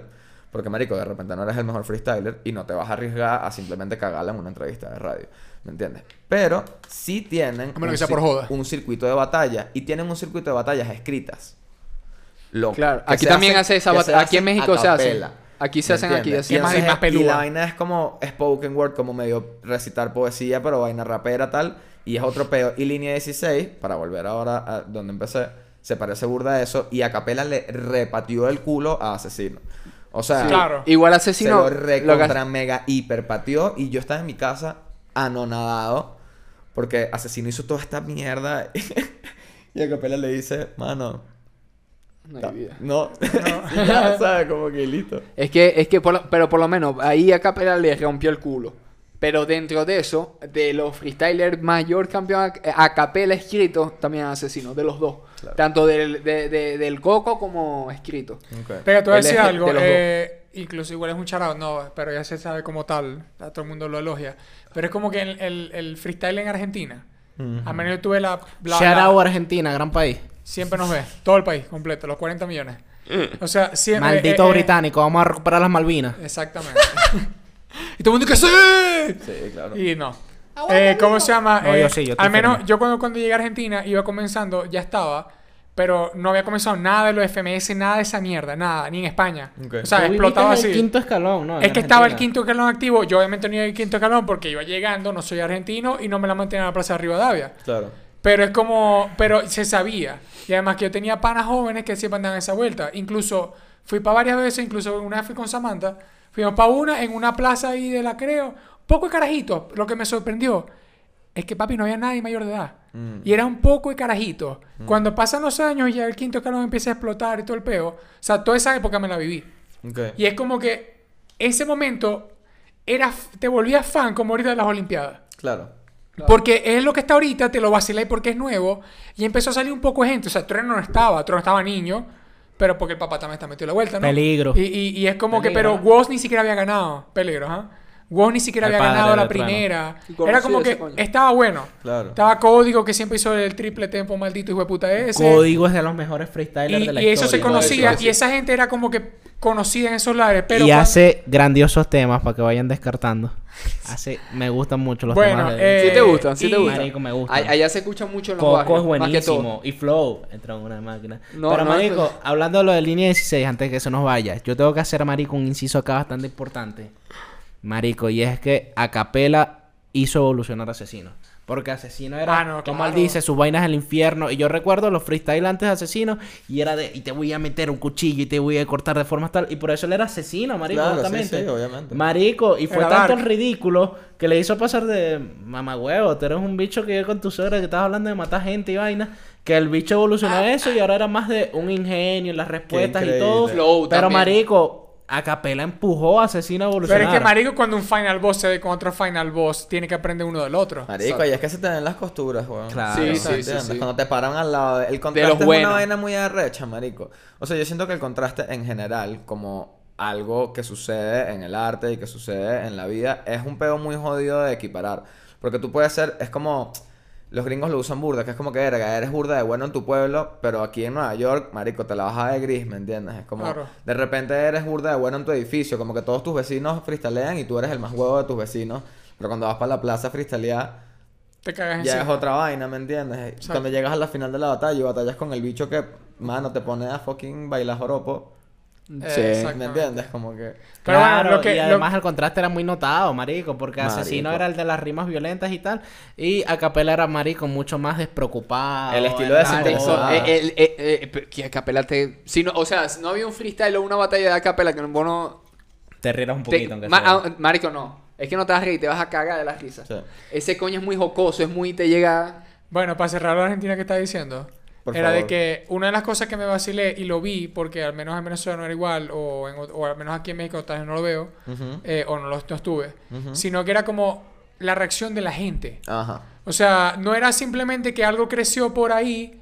Speaker 3: Porque, marico, de repente no eres el mejor freestyler y no te vas a arriesgar a simplemente cagarla en una entrevista de radio. ¿Me entiendes? Pero sí tienen un,
Speaker 2: que sea por
Speaker 3: cir-
Speaker 2: joda.
Speaker 3: un circuito de batalla y tienen un circuito de batallas escritas. Lo-
Speaker 4: Claro, aquí también
Speaker 3: hacen-
Speaker 4: hace esa batalla. Aquí en México se
Speaker 3: capela.
Speaker 4: Aquí se
Speaker 3: ¿Me
Speaker 4: hacen aquí así.
Speaker 3: Y
Speaker 2: Es más- más
Speaker 3: y
Speaker 2: peluda.
Speaker 3: la vaina es como spoken word, como medio recitar poesía, pero vaina rapera tal. Y es otro peo. Y línea 16, para volver ahora a donde empecé, se parece burda a eso. Y a Capela le repateó el culo a Asesino. O sea,
Speaker 2: Sí. Claro.
Speaker 4: Igual
Speaker 3: se
Speaker 4: asesino.
Speaker 3: lo
Speaker 4: lo
Speaker 3: recontra
Speaker 4: que-
Speaker 3: mega hiper pateó. Y yo estaba en mi casa anonadado. Porque Asesino hizo toda esta mierda. <laughs> y a Capela le dice, mano.
Speaker 4: No hay vida.
Speaker 3: No, <laughs> ya sabes, como que listo.
Speaker 4: Es que, es que por lo- pero por lo menos ahí a Capela le rompió el culo. Pero dentro de eso, de los freestylers mayor campeón a, a Capela escrito, también asesino, de los dos.
Speaker 3: Claro.
Speaker 4: Tanto del, de- de- del Coco como escrito.
Speaker 2: Pero te voy a
Speaker 4: Él
Speaker 2: decir
Speaker 4: es
Speaker 2: algo. eh, incluso igual es un charao, no, pero ya se sabe como tal. ya todo el mundo lo elogia. Pero es como que el, el, el freestyle en Argentina. A menos yo tuve la. la-
Speaker 1: Shout Argentina, gran país.
Speaker 2: siempre nos ve. Todo el país completo, los 40 millones. O sea, siempre.
Speaker 1: Maldito
Speaker 2: eh, eh,
Speaker 1: británico, vamos a recuperar las Malvinas.
Speaker 2: Exactamente. <laughs> y todo el mundo que sí.
Speaker 3: Sí, claro.
Speaker 2: Y no. Eh, ¿Cómo se llama?
Speaker 1: No,
Speaker 2: Eh,
Speaker 1: yo sí, yo estoy
Speaker 2: al menos
Speaker 1: firme.
Speaker 2: yo cuando, cuando llegué a Argentina iba comenzando, ya estaba, pero no había comenzado nada de los FMS, nada de esa mierda, nada, ni en España.
Speaker 3: Ok.
Speaker 2: O sea,
Speaker 1: Tú
Speaker 2: explotaba
Speaker 1: en el
Speaker 2: así.
Speaker 1: quinto escalón, ¿no? En
Speaker 2: Es que estaba el
Speaker 1: Argentina.
Speaker 2: quinto escalón activo. Yo obviamente no iba al quinto escalón porque iba llegando, no soy argentino y no me la mantenía en la plaza de Rivadavia.
Speaker 3: Claro.
Speaker 2: Pero es como, pero se sabía. Y además que yo tenía panas jóvenes que siempre andaban esa vuelta. Incluso fui para varias veces, incluso una vez fui con Samantha. Fuimos para una en una plaza ahí de la creo. Poco de carajitos. Lo que me sorprendió es que papi no había nadie mayor de edad.
Speaker 3: Mm.
Speaker 2: Y era un poco de carajitos. Cuando pasan los años y ya el quinto escalón empieza a explotar y todo el peo. O sea, toda esa época me la viví. Y es como que ese momento era, te volvías fan como ahorita de las Olimpiadas.
Speaker 3: Claro.
Speaker 2: Porque es lo que está ahorita, te lo vaciláis porque es nuevo. Y empezó a salir un poco de gente. O sea, Trueno no estaba, Trueno estaba niño. Pero porque el papá también está metido la vuelta, ¿no?
Speaker 1: Peligro.
Speaker 2: Y, y- y es como que, pero. Woz ni siquiera había ganado. Peligro, ¿ah? Woz ni siquiera
Speaker 1: El
Speaker 2: había ganado la primera.
Speaker 4: Y
Speaker 2: Era como que
Speaker 4: coño.
Speaker 2: estaba bueno.
Speaker 3: Claro.
Speaker 2: Estaba Código, que siempre hizo el triple tempo maldito hijo de puta ese.
Speaker 1: Código es de los mejores freestylers
Speaker 2: Y,
Speaker 1: de la
Speaker 2: y eso se
Speaker 1: historia.
Speaker 2: conocía. Y esa gente era como que conocida en esos lares. Pero
Speaker 1: y
Speaker 2: cuando-
Speaker 1: hace grandiosos temas para que vayan descartando. Hace, me gustan mucho los
Speaker 2: Bueno,
Speaker 1: temas de
Speaker 2: eh,
Speaker 4: ¿Sí te gustan? ¿Sí te gustan?
Speaker 1: Marico, me gustan.
Speaker 4: Allá se escucha mucho en los
Speaker 1: Coco es buenísimo. Y Flow entró en una máquina.
Speaker 4: No,
Speaker 1: Pero,
Speaker 4: no,
Speaker 1: marico, hablando de lo de línea 16, antes de que se nos vaya, yo tengo que hacer, marico, un inciso acá bastante importante. Marico, y es que Acapela hizo evolucionar a Asesino. Porque Asesino era,
Speaker 2: Ah, no,
Speaker 1: como él
Speaker 2: claro.
Speaker 1: dice, sus vainas del infierno. Y yo recuerdo los freestyle antes de Asesino y era de, y te voy a meter un cuchillo y te voy a cortar de forma tal. Y por eso él era asesino, marico,
Speaker 3: Claro,
Speaker 1: justamente.
Speaker 3: sí, obviamente.
Speaker 1: Marico, y fue
Speaker 2: Era
Speaker 1: tanto el ridículo que le hizo pasar de mamagüevo, tú eres un bicho que vive con tu suegra que estás hablando de matar gente y vaina. Que el bicho evolucionó a eso y ahora era más de un ingenio en las respuestas y todo.
Speaker 4: Flow
Speaker 1: Pero
Speaker 4: también.
Speaker 1: marico, a capela empujó a Asesino a evolucionar.
Speaker 2: Pero es que, marico, cuando un final boss se ve con otro final boss, tiene que aprender uno del otro.
Speaker 3: Marico, y es que se te ven las costuras, weón.
Speaker 1: Claro.
Speaker 4: Sí,
Speaker 3: ¿Me
Speaker 4: sí, sí.
Speaker 3: Cuando te paran al lado. de- El contraste es una vaina muy arrecha, marico. O sea, yo siento que el contraste en general, como algo que sucede en el arte y que sucede en la vida, es un pedo muy jodido de equiparar. Porque tú puedes ser, es como. Los gringos lo usan burda, que es como que verga, eres burda de bueno en tu pueblo, pero aquí en Nueva York, marico, te la bajas de gris, ¿me entiendes? Es como,
Speaker 2: Claro.
Speaker 3: de repente eres burda de bueno en tu edificio, como que todos tus vecinos freestalean y tú eres el más huevo de tus vecinos, pero cuando vas para la plaza a freestalear,
Speaker 2: Te cagas
Speaker 3: ya
Speaker 2: encima.
Speaker 3: es otra vaina, ¿me entiendes? Cuando llegas a la final de la batalla y batallas con el bicho que, mano, te pone a fucking bailar joropo.
Speaker 4: Sí.
Speaker 3: ¿Me entiendes? Como que...
Speaker 2: Pero bueno,
Speaker 1: Claro,
Speaker 2: lo que-
Speaker 1: y
Speaker 2: lo-
Speaker 1: además el contraste era muy notado, marico, porque
Speaker 3: Marico.
Speaker 1: Asesino era el de las rimas violentas y tal, y Acapela era marico mucho más despreocupado.
Speaker 3: El estilo de Ah.
Speaker 4: eh, el- eh, eh, Acapela te... Si no, o sea, si no había un freestyle o una batalla de Acapela que vos no...
Speaker 1: Te rieras un
Speaker 4: te-
Speaker 1: poquito, aunque
Speaker 4: ma-
Speaker 1: sea.
Speaker 4: ah, marico, no. Es que no te vas a reír, te vas a cagar de las risas.
Speaker 3: Sí.
Speaker 4: Ese coño es muy jocoso, es muy... Te llega...
Speaker 2: Bueno, para cerrar la Argentina que está diciendo,
Speaker 3: Por
Speaker 2: era de que una de las cosas que me vacilé y lo vi, porque al menos en Venezuela no era igual, o, en ot- o al menos aquí en México tal vez no lo veo, eh, o no lo no estuve, sino que era como la reacción de la gente.
Speaker 3: Ajá.
Speaker 2: O sea, no era simplemente que algo creció por ahí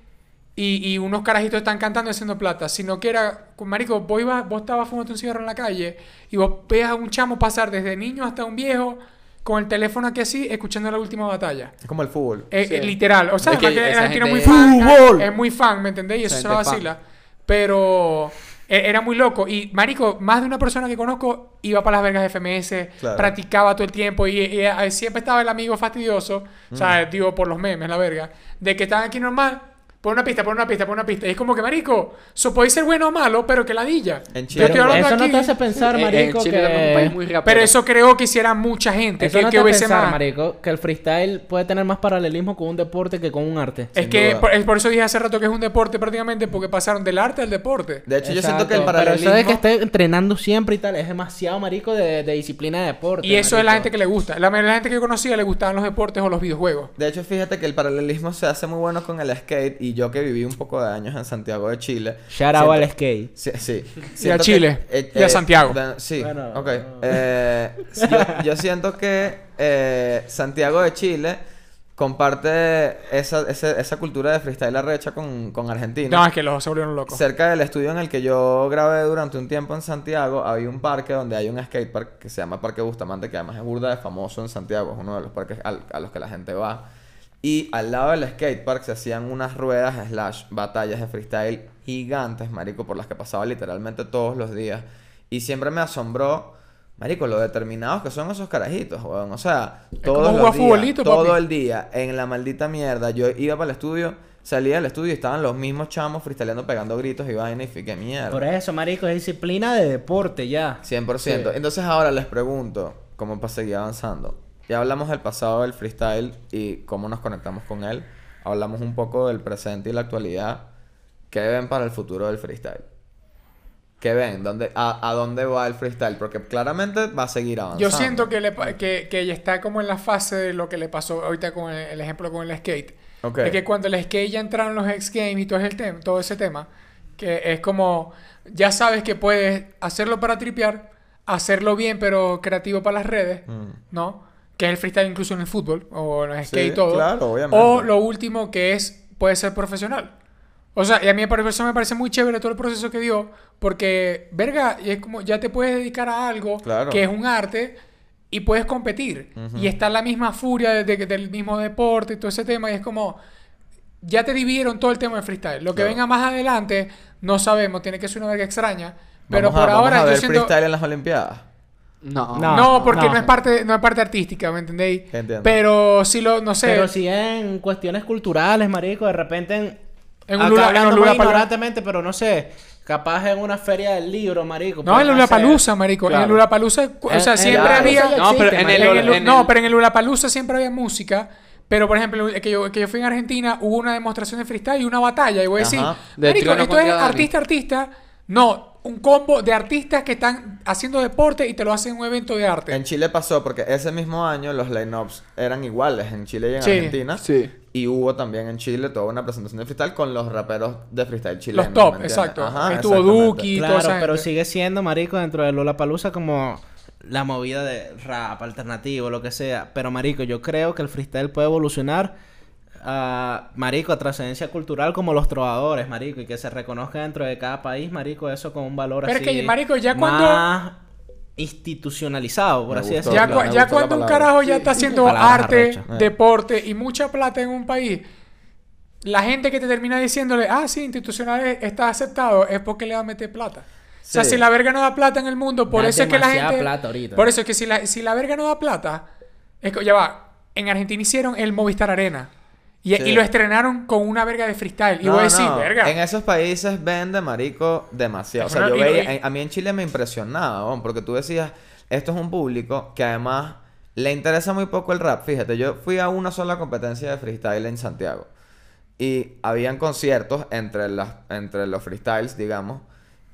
Speaker 2: y, y unos carajitos están cantando y haciendo plata, sino que era, marico, vos, ibas, vos estabas fumando un cigarro en la calle y vos veas a un chamo pasar desde niño hasta un viejo con el teléfono aquí así, escuchando la última batalla.
Speaker 3: Es como el fútbol.
Speaker 2: Eh,
Speaker 4: Sí.
Speaker 2: eh, literal. O sea,
Speaker 4: Es que
Speaker 2: que
Speaker 4: esa
Speaker 2: es muy
Speaker 4: gente-
Speaker 2: fan.
Speaker 1: ¡Fútbol!
Speaker 2: Es muy fan, ¿me entendés? Y eso se la
Speaker 4: gente
Speaker 2: vacila. Pero eh, era muy loco. Y, marico, más de una persona que conozco iba para las vergas de FMS,
Speaker 3: Claro.
Speaker 2: practicaba todo el tiempo y, y, siempre estaba el amigo fastidioso, o sea,
Speaker 3: Mm.
Speaker 2: digo, por los memes, la verga, de que estaban aquí normal. Pon una pista, pon una pista, pon una pista. Y es como que, marico, eso puede ser bueno o malo, pero que ladilla.
Speaker 3: En
Speaker 2: Yo
Speaker 3: Chile-
Speaker 2: estoy hablando
Speaker 1: eso no te hace pensar, marico,
Speaker 4: Chile
Speaker 1: que...
Speaker 4: es un país muy rapero.
Speaker 2: Pero eso creó que hiciera mucha gente,
Speaker 1: Eso
Speaker 2: que,
Speaker 1: no
Speaker 2: que
Speaker 1: te hace
Speaker 2: hubiese
Speaker 1: pensar,
Speaker 2: más.
Speaker 1: marico, que el freestyle puede tener más paralelismo con un deporte que con un arte.
Speaker 2: Es que por, es por eso dije hace rato que es un deporte prácticamente, porque pasaron del arte al deporte.
Speaker 3: De hecho, yo siento que el paralelismo...
Speaker 1: Pero eso de que esté entrenando siempre y tal, es demasiado, marico, de, de disciplina de deporte.
Speaker 2: Y eso es la
Speaker 1: marico.
Speaker 2: gente que le gusta. La mayoría de la gente que yo conocía le gustaban los deportes o los videojuegos.
Speaker 3: De hecho, fíjate que el paralelismo se hace muy bueno con el skate y yo que viví un poco de años en Santiago de Chile.
Speaker 1: Shout out
Speaker 3: siento-
Speaker 1: al skate.
Speaker 3: Sí, sí. <laughs>
Speaker 2: Y a
Speaker 3: Siento que-
Speaker 2: Chile.
Speaker 3: eh,
Speaker 2: Y a
Speaker 3: eh,
Speaker 2: Santiago.
Speaker 3: bueno, sí,
Speaker 1: Bueno,
Speaker 3: ok.
Speaker 1: no.
Speaker 3: Eh, yo, yo siento que eh, Santiago de Chile comparte esa, ese- esa cultura de freestyle arrecha con, con Argentina.
Speaker 2: No, es que los se volvieron locos.
Speaker 3: Cerca del estudio en el que yo grabé durante un tiempo en Santiago, había un parque donde hay un skatepark que se llama Parque Bustamante, que además es burda de famoso en Santiago, es uno de los parques al- a los que la gente va. Y al lado del skatepark se hacían unas ruedas slash batallas de freestyle gigantes, marico, por las que pasaba literalmente todos los días. Y siempre me asombró, marico, lo determinados que son esos carajitos, weón. O sea, todos los días, todo
Speaker 2: papi.
Speaker 3: el día, en la maldita mierda. Yo iba para el estudio, salía del estudio y estaban los mismos chamos freestyleando, pegando gritos y vaina y fui, qué mierda.
Speaker 1: Por eso, marico, es disciplina de deporte ya.
Speaker 3: 100%.
Speaker 1: Sí.
Speaker 3: Entonces ahora les pregunto, ¿cómo para seguir avanzando? Ya hablamos del pasado del freestyle y cómo nos conectamos con él. Hablamos un poco del presente y la actualidad. ¿Qué ven para el futuro del freestyle? ¿Qué ven? ¿Dónde, a, a dónde va el freestyle? Porque claramente va a seguir avanzando.
Speaker 2: Yo siento que, le, que, que ella está como en la fase de lo que le pasó ahorita con el, el ejemplo con el skate.
Speaker 3: Ok.
Speaker 2: Es que cuando el skate ya entraron los X Games y todo, el tem- todo ese tema, que es como, ya sabes que puedes hacerlo para tripear, hacerlo bien pero creativo para las redes,
Speaker 3: Mm.
Speaker 2: ¿no? Que es el freestyle incluso en el fútbol o en el skate
Speaker 3: Sí,
Speaker 2: y todo.
Speaker 3: claro, obviamente.
Speaker 2: O lo último que es, puede ser profesional. O sea, y a mí por eso me parece muy chévere todo el proceso que dio, porque, verga, es como, ya te puedes dedicar a algo
Speaker 3: Claro.
Speaker 2: que es un arte y puedes competir. Y está la misma furia de- de- del mismo deporte y todo ese tema, y es como, ya te dividieron todo el tema de freestyle. Lo que
Speaker 3: Claro.
Speaker 2: venga más adelante, no sabemos, tiene que ser una verga extraña. Pero
Speaker 3: Vamos a-
Speaker 2: por
Speaker 3: vamos
Speaker 2: ahora
Speaker 3: a
Speaker 2: yo
Speaker 3: ver
Speaker 2: siento...
Speaker 3: freestyle en las Olimpiadas.
Speaker 4: No.
Speaker 1: No.
Speaker 2: No, porque no,
Speaker 1: no.
Speaker 2: es parte, no es parte artística, ¿me entendéis?
Speaker 3: Entiendo.
Speaker 2: Pero sí lo, no sé.
Speaker 1: Pero si en cuestiones culturales, marico, de repente en...
Speaker 2: En un en
Speaker 1: hablando
Speaker 2: un
Speaker 1: más ignorantemente, pero no sé, capaz en una feria del libro, marico.
Speaker 2: No, en el Lulapalooza, marico. En el. Lulapalooza, o
Speaker 1: En-
Speaker 2: sea,
Speaker 1: en
Speaker 2: siempre
Speaker 3: la-
Speaker 2: había...
Speaker 4: No, pero en el,
Speaker 2: en el-
Speaker 4: en
Speaker 2: no,
Speaker 4: el-
Speaker 2: pero en el Lulapalooza siempre había música, Pero, por ejemplo, que yo, que yo fui en Argentina, hubo una demostración de freestyle y una batalla. Y voy a decir,
Speaker 3: Ajá.
Speaker 4: De
Speaker 2: marico, esto es artista-artista. No, un combo de artistas que están haciendo deporte y te lo hacen en un evento de arte.
Speaker 3: En Chile pasó porque ese mismo año los line-ups eran iguales en Chile y en
Speaker 2: Sí.
Speaker 3: Argentina.
Speaker 4: Sí.
Speaker 3: Y hubo también en Chile toda una presentación de freestyle con los raperos de freestyle chilenos.
Speaker 2: Los top, exacto.
Speaker 3: Ajá,
Speaker 2: Estuvo. Duki. toda
Speaker 1: Claro, pero
Speaker 2: gente.
Speaker 1: sigue siendo, marico, dentro de Lollapalooza como la movida de rap, alternativo, lo que sea. Pero, marico, yo creo que el freestyle puede evolucionar marico, trascendencia cultural como los trovadores, marico. Y que se reconozca dentro de cada país, marico, eso con un valor
Speaker 2: Pero
Speaker 1: así...
Speaker 2: que, marico, ya cuando-
Speaker 1: Más institucionalizado, por
Speaker 3: Me
Speaker 1: así decirlo.
Speaker 2: Ya, cu- cuando un carajo ya está haciendo
Speaker 1: Palabras
Speaker 2: arte.
Speaker 3: Eh.
Speaker 2: deporte y mucha plata en un país, la gente que te termina diciéndole, ah, sí, institucional es- está aceptado, es porque le va a meter plata. O sea, si la verga no da plata en el mundo, por
Speaker 1: Da
Speaker 2: eso es que la gente...
Speaker 1: plata ahorita.
Speaker 2: Por eso es que si la, si la verga no da plata, es que, ya va, en Argentina hicieron el Movistar Arena. Y,
Speaker 3: Sí.
Speaker 2: y lo estrenaron con una verga de freestyle. Y
Speaker 3: No,
Speaker 2: voy a decir,
Speaker 3: no,
Speaker 2: verga.
Speaker 3: En esos países vende, marico, demasiado. O sea, yo veía...
Speaker 2: y-
Speaker 3: a mí en Chile me impresionaba, porque tú decías... Esto es un público que además le interesa muy poco el rap. Fíjate, yo fui a una sola competencia de freestyle en Santiago. Y habían conciertos entre, las, entre los freestyles, digamos.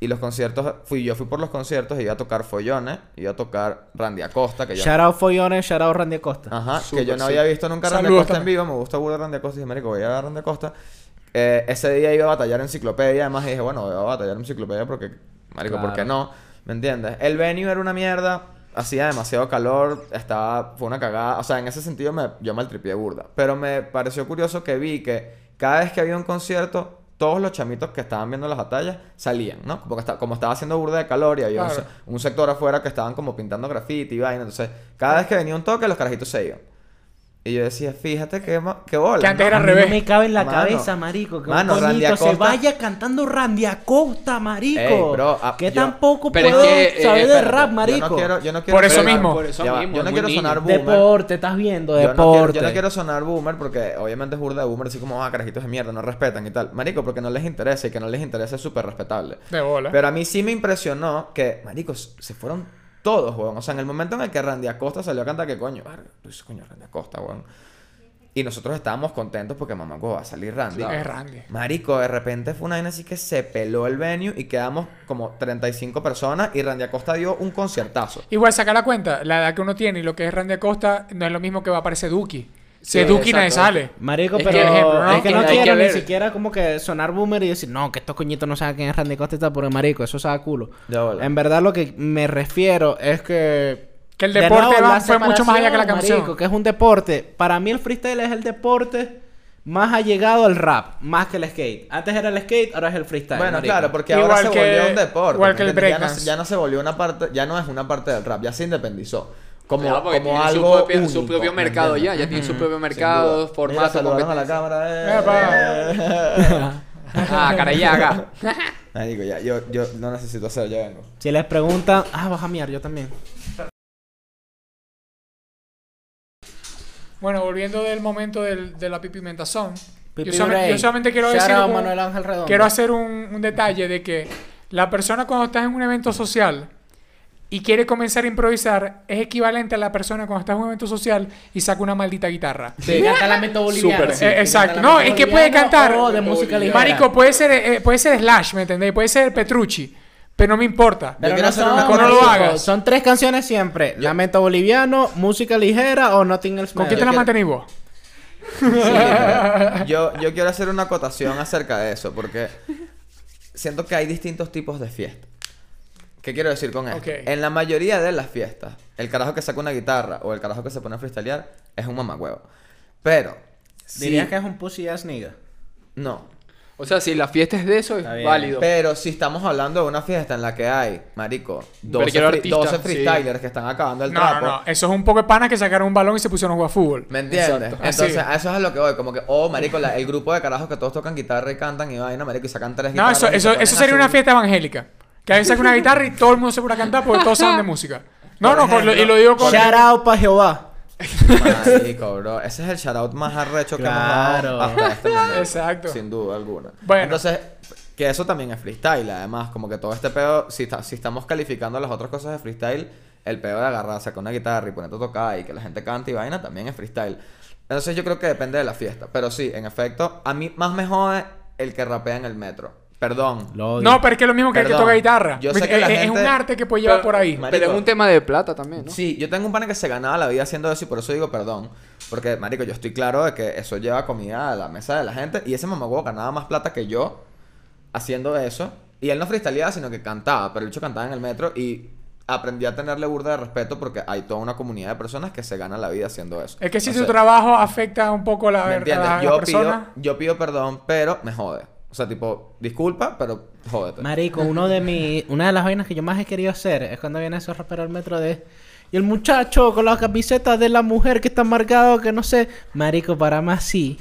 Speaker 3: Y los conciertos... Fui, yo fui por los conciertos y iba a tocar Follones. Iba a tocar Randy Acosta, que yo...
Speaker 1: Shout out Follones, shout out Randy Acosta.
Speaker 3: Ajá, que yo no
Speaker 4: sí.
Speaker 3: había visto nunca Randy
Speaker 2: Saludos
Speaker 3: Acosta en vivo, me gusta burda Randy Acosta y dije, marico, voy a ver a Randy Acosta. Eh, ese día iba a batallar enciclopedia, además dije, bueno, voy a batallar enciclopedia porque, marico, ¿por qué
Speaker 1: Claro.
Speaker 3: no? ¿Me entiendes? El venue era una mierda, hacía demasiado calor, estaba, fue una cagada, o sea, en ese sentido me, yo maltripié burda. Pero me pareció curioso que vi que cada vez que había un concierto, todos los chamitos que estaban viendo las batallas salían, ¿no? Porque está- como estaba haciendo burda de calor y había un
Speaker 2: Claro.
Speaker 3: se- un sector afuera que estaban como pintando graffiti y vaina. Entonces, cada vez que venía un toque, los carajitos se iban. Y yo decía, fíjate qué, ma- qué bola.
Speaker 2: Que antes era al revés.
Speaker 1: no me cabe en la
Speaker 3: Mano,
Speaker 1: cabeza, marico. Que
Speaker 3: mano,
Speaker 1: se vaya cantando Randy Acosta, marico.
Speaker 3: Ey, bro, ah,
Speaker 1: que
Speaker 3: yo-
Speaker 1: tampoco
Speaker 4: Pero es
Speaker 1: puedo
Speaker 4: que, eh,
Speaker 1: saber de rap,
Speaker 3: Yo
Speaker 1: marico.
Speaker 3: no quiero, yo no quiero
Speaker 2: Por eso
Speaker 3: sonar-
Speaker 2: mismo.
Speaker 4: Por eso
Speaker 3: Ya
Speaker 4: mismo.
Speaker 3: yo
Speaker 4: es
Speaker 3: no quiero
Speaker 4: niño.
Speaker 3: sonar boomer.
Speaker 1: Deporte, estás viendo,
Speaker 3: Yo no, quiero,
Speaker 1: deporte.
Speaker 3: yo no quiero sonar boomer porque obviamente es burda de boomer, así como, ah, carajitos de mierda, no respetan y tal. Marico, porque no les interesa y que no les interesa es súper respetable.
Speaker 2: De bola.
Speaker 3: Pero a mí sí me impresionó que, maricos, se fueron todos, weón. O sea, en el momento en el que Randy Acosta salió a cantar, que coño, tú dices, coño, Randy Acosta, weón. Y nosotros estábamos contentos porque mamá, va a salir Randy.
Speaker 2: Es Randy.
Speaker 3: Marico, de repente fue una vaina así que se peló el venue y quedamos como 35 personas y Randy Acosta dio un conciertazo.
Speaker 2: Igual saca la cuenta, la edad que uno tiene y lo que es Randy Acosta no es lo mismo que va a aparecer Duki. Si
Speaker 4: Sí,
Speaker 2: es Duki nadie sale.
Speaker 1: Marico,
Speaker 4: Es
Speaker 1: pero
Speaker 4: que, ejemplo, ¿no?
Speaker 1: es que no quiero ni siquiera como que sonar boomer y decir, no, que estos coñitos no saben quién es Randy Acosta y tal, porque marico, eso sabe culo. En verdad lo que me refiero es que...
Speaker 2: Que el
Speaker 1: de
Speaker 2: deporte
Speaker 1: nuevo,
Speaker 2: va-
Speaker 1: la
Speaker 2: fue mucho más allá que la canción.
Speaker 1: marico, que es un deporte. Para mí el freestyle es el deporte más allegado al rap, más que el skate. Antes era el skate, ahora es el freestyle.
Speaker 3: Bueno,
Speaker 1: marico.
Speaker 3: claro, porque
Speaker 2: Igual
Speaker 3: ahora se
Speaker 2: que-
Speaker 3: volvió un deporte.
Speaker 2: igual
Speaker 3: ¿me
Speaker 2: que el
Speaker 3: ya, no, ya no se volvió una parte, ya no es una parte del rap, ya se independizó. Como,
Speaker 4: Claro, porque
Speaker 3: como
Speaker 4: tiene
Speaker 3: algo
Speaker 4: su propio,
Speaker 3: único,
Speaker 4: su propio
Speaker 3: ¿me
Speaker 4: mercado ya, ya tiene su propio mercado, formato,
Speaker 3: Mira, a la cámara. eh.
Speaker 4: Ah, carayaga. <laughs>
Speaker 3: Marico, ya, yo, yo no necesito hacer, ya vengo.
Speaker 1: Si les preguntan, ah, vas a miar, yo también.
Speaker 2: Bueno, volviendo del momento del, de la pipimentación.
Speaker 1: Pipi
Speaker 2: yo, solamente,
Speaker 1: break.
Speaker 2: yo solamente quiero
Speaker 1: Shout
Speaker 2: decir...
Speaker 1: out
Speaker 2: un-
Speaker 1: Manuel Ángel Redondo.
Speaker 2: quiero hacer un, un detalle de que la persona cuando estás en un evento social y quiere comenzar a improvisar es equivalente a la persona cuando estás en un evento social y saca una maldita guitarra.
Speaker 1: Sí, canta lamento boliviano.
Speaker 4: Sí.
Speaker 2: Eh, exacto. No, es que puede cantar.
Speaker 1: O de música ligera.
Speaker 2: Marico, puede ser, eh, puede ser Slash, ¿me entendés? Puede ser Petrucci. Pero no me importa.
Speaker 1: Pero no
Speaker 3: hacer
Speaker 1: son,
Speaker 3: una
Speaker 2: No lo hagas.
Speaker 1: Son tres canciones siempre. Lamento boliviano, música ligera o Nothing Else
Speaker 2: ¿Con qué te la mantenís vos?
Speaker 3: Sí, <laughs> yo, yo quiero hacer una acotación acerca de eso, porque siento que hay distintos tipos de fiestas. ¿Qué quiero decir con esto? En la mayoría de las fiestas, el carajo que saca una guitarra o el carajo que se pone a freestylear es un mamagüevo. Pero, si-
Speaker 1: Dirías que es un pussy ass nigga.
Speaker 3: No.
Speaker 4: O sea, si la fiesta es de eso, es válido.
Speaker 3: Pero si estamos hablando de una fiesta en la que hay, marico, 12,
Speaker 4: Pero
Speaker 3: free-
Speaker 4: artista,
Speaker 3: 12
Speaker 4: sí.
Speaker 3: freestylers que están acabando el
Speaker 2: No, no,
Speaker 3: trapo.
Speaker 2: no. Eso es un poco de panas que sacaron un balón y se pusieron a jugar fútbol.
Speaker 3: ¿Me entiendes?
Speaker 4: Exacto.
Speaker 3: Entonces,
Speaker 2: Así.
Speaker 3: a eso es a lo que voy. Como que, oh, marico, la- el grupo de carajos que todos tocan guitarra y cantan y vaina, marico, y sacan tres
Speaker 2: No,
Speaker 3: guitarras.
Speaker 2: eso,
Speaker 3: se
Speaker 2: eso, eso
Speaker 3: a
Speaker 2: sería una fiesta evangélica. Que alguien saca una guitarra y todo el mundo se pone a cantar porque todos saben de música. No,
Speaker 3: Por
Speaker 2: no, con- y lo digo con...
Speaker 1: Shout out pa' Jehová.
Speaker 3: Marico, bro. Ese es el shoutout más arrecho que hemos
Speaker 1: Claro.
Speaker 3: dado hasta este momento.
Speaker 2: Exacto.
Speaker 3: Sin duda alguna.
Speaker 2: Bueno.
Speaker 3: Entonces, que eso también es freestyle, además. Como que todo este pedo, si, está- si estamos calificando las otras cosas de freestyle, el peor de agarrar, sacar una guitarra y ponerte a tocar y que la gente cante y vaina también es freestyle. Entonces yo creo que depende de la fiesta. Pero sí, en efecto, a mí más me jode el que rapea en el metro. Perdón.
Speaker 1: Lo odio.
Speaker 2: No, pero es que es lo mismo que el que toca guitarra.
Speaker 3: Yo sé que la
Speaker 2: es,
Speaker 3: gente-
Speaker 2: un arte que puede llevar
Speaker 4: Pero-
Speaker 2: por ahí.
Speaker 3: Marico.
Speaker 4: Pero es un tema de plata también, ¿no?
Speaker 3: Sí, yo tengo un pana que se ganaba la vida haciendo eso y por eso digo perdón. Porque, marico, yo estoy claro de que eso lleva comida a la mesa de la gente y ese mamagüevo ganaba más plata que yo haciendo eso. Y él no freestyleaba, sino que cantaba, pero el hecho cantaba en el metro y aprendí a tenerle burda de respeto porque hay toda una comunidad de personas que se ganan la vida haciendo eso.
Speaker 2: Es que si
Speaker 3: O
Speaker 2: tu trabajo afecta un poco la,
Speaker 3: ¿Me entiendes?
Speaker 2: la, la
Speaker 3: Yo
Speaker 2: persona.
Speaker 3: pido, yo pido perdón, pero me jode. O sea, tipo, disculpa, pero jódete.
Speaker 1: Marico, uno de mi, una de las vainas que yo más he querido hacer es cuando viene esos raperos al metro de... Y el muchacho con la camiseta de la mujer que está marcado, que no sé... Marico, para más sí.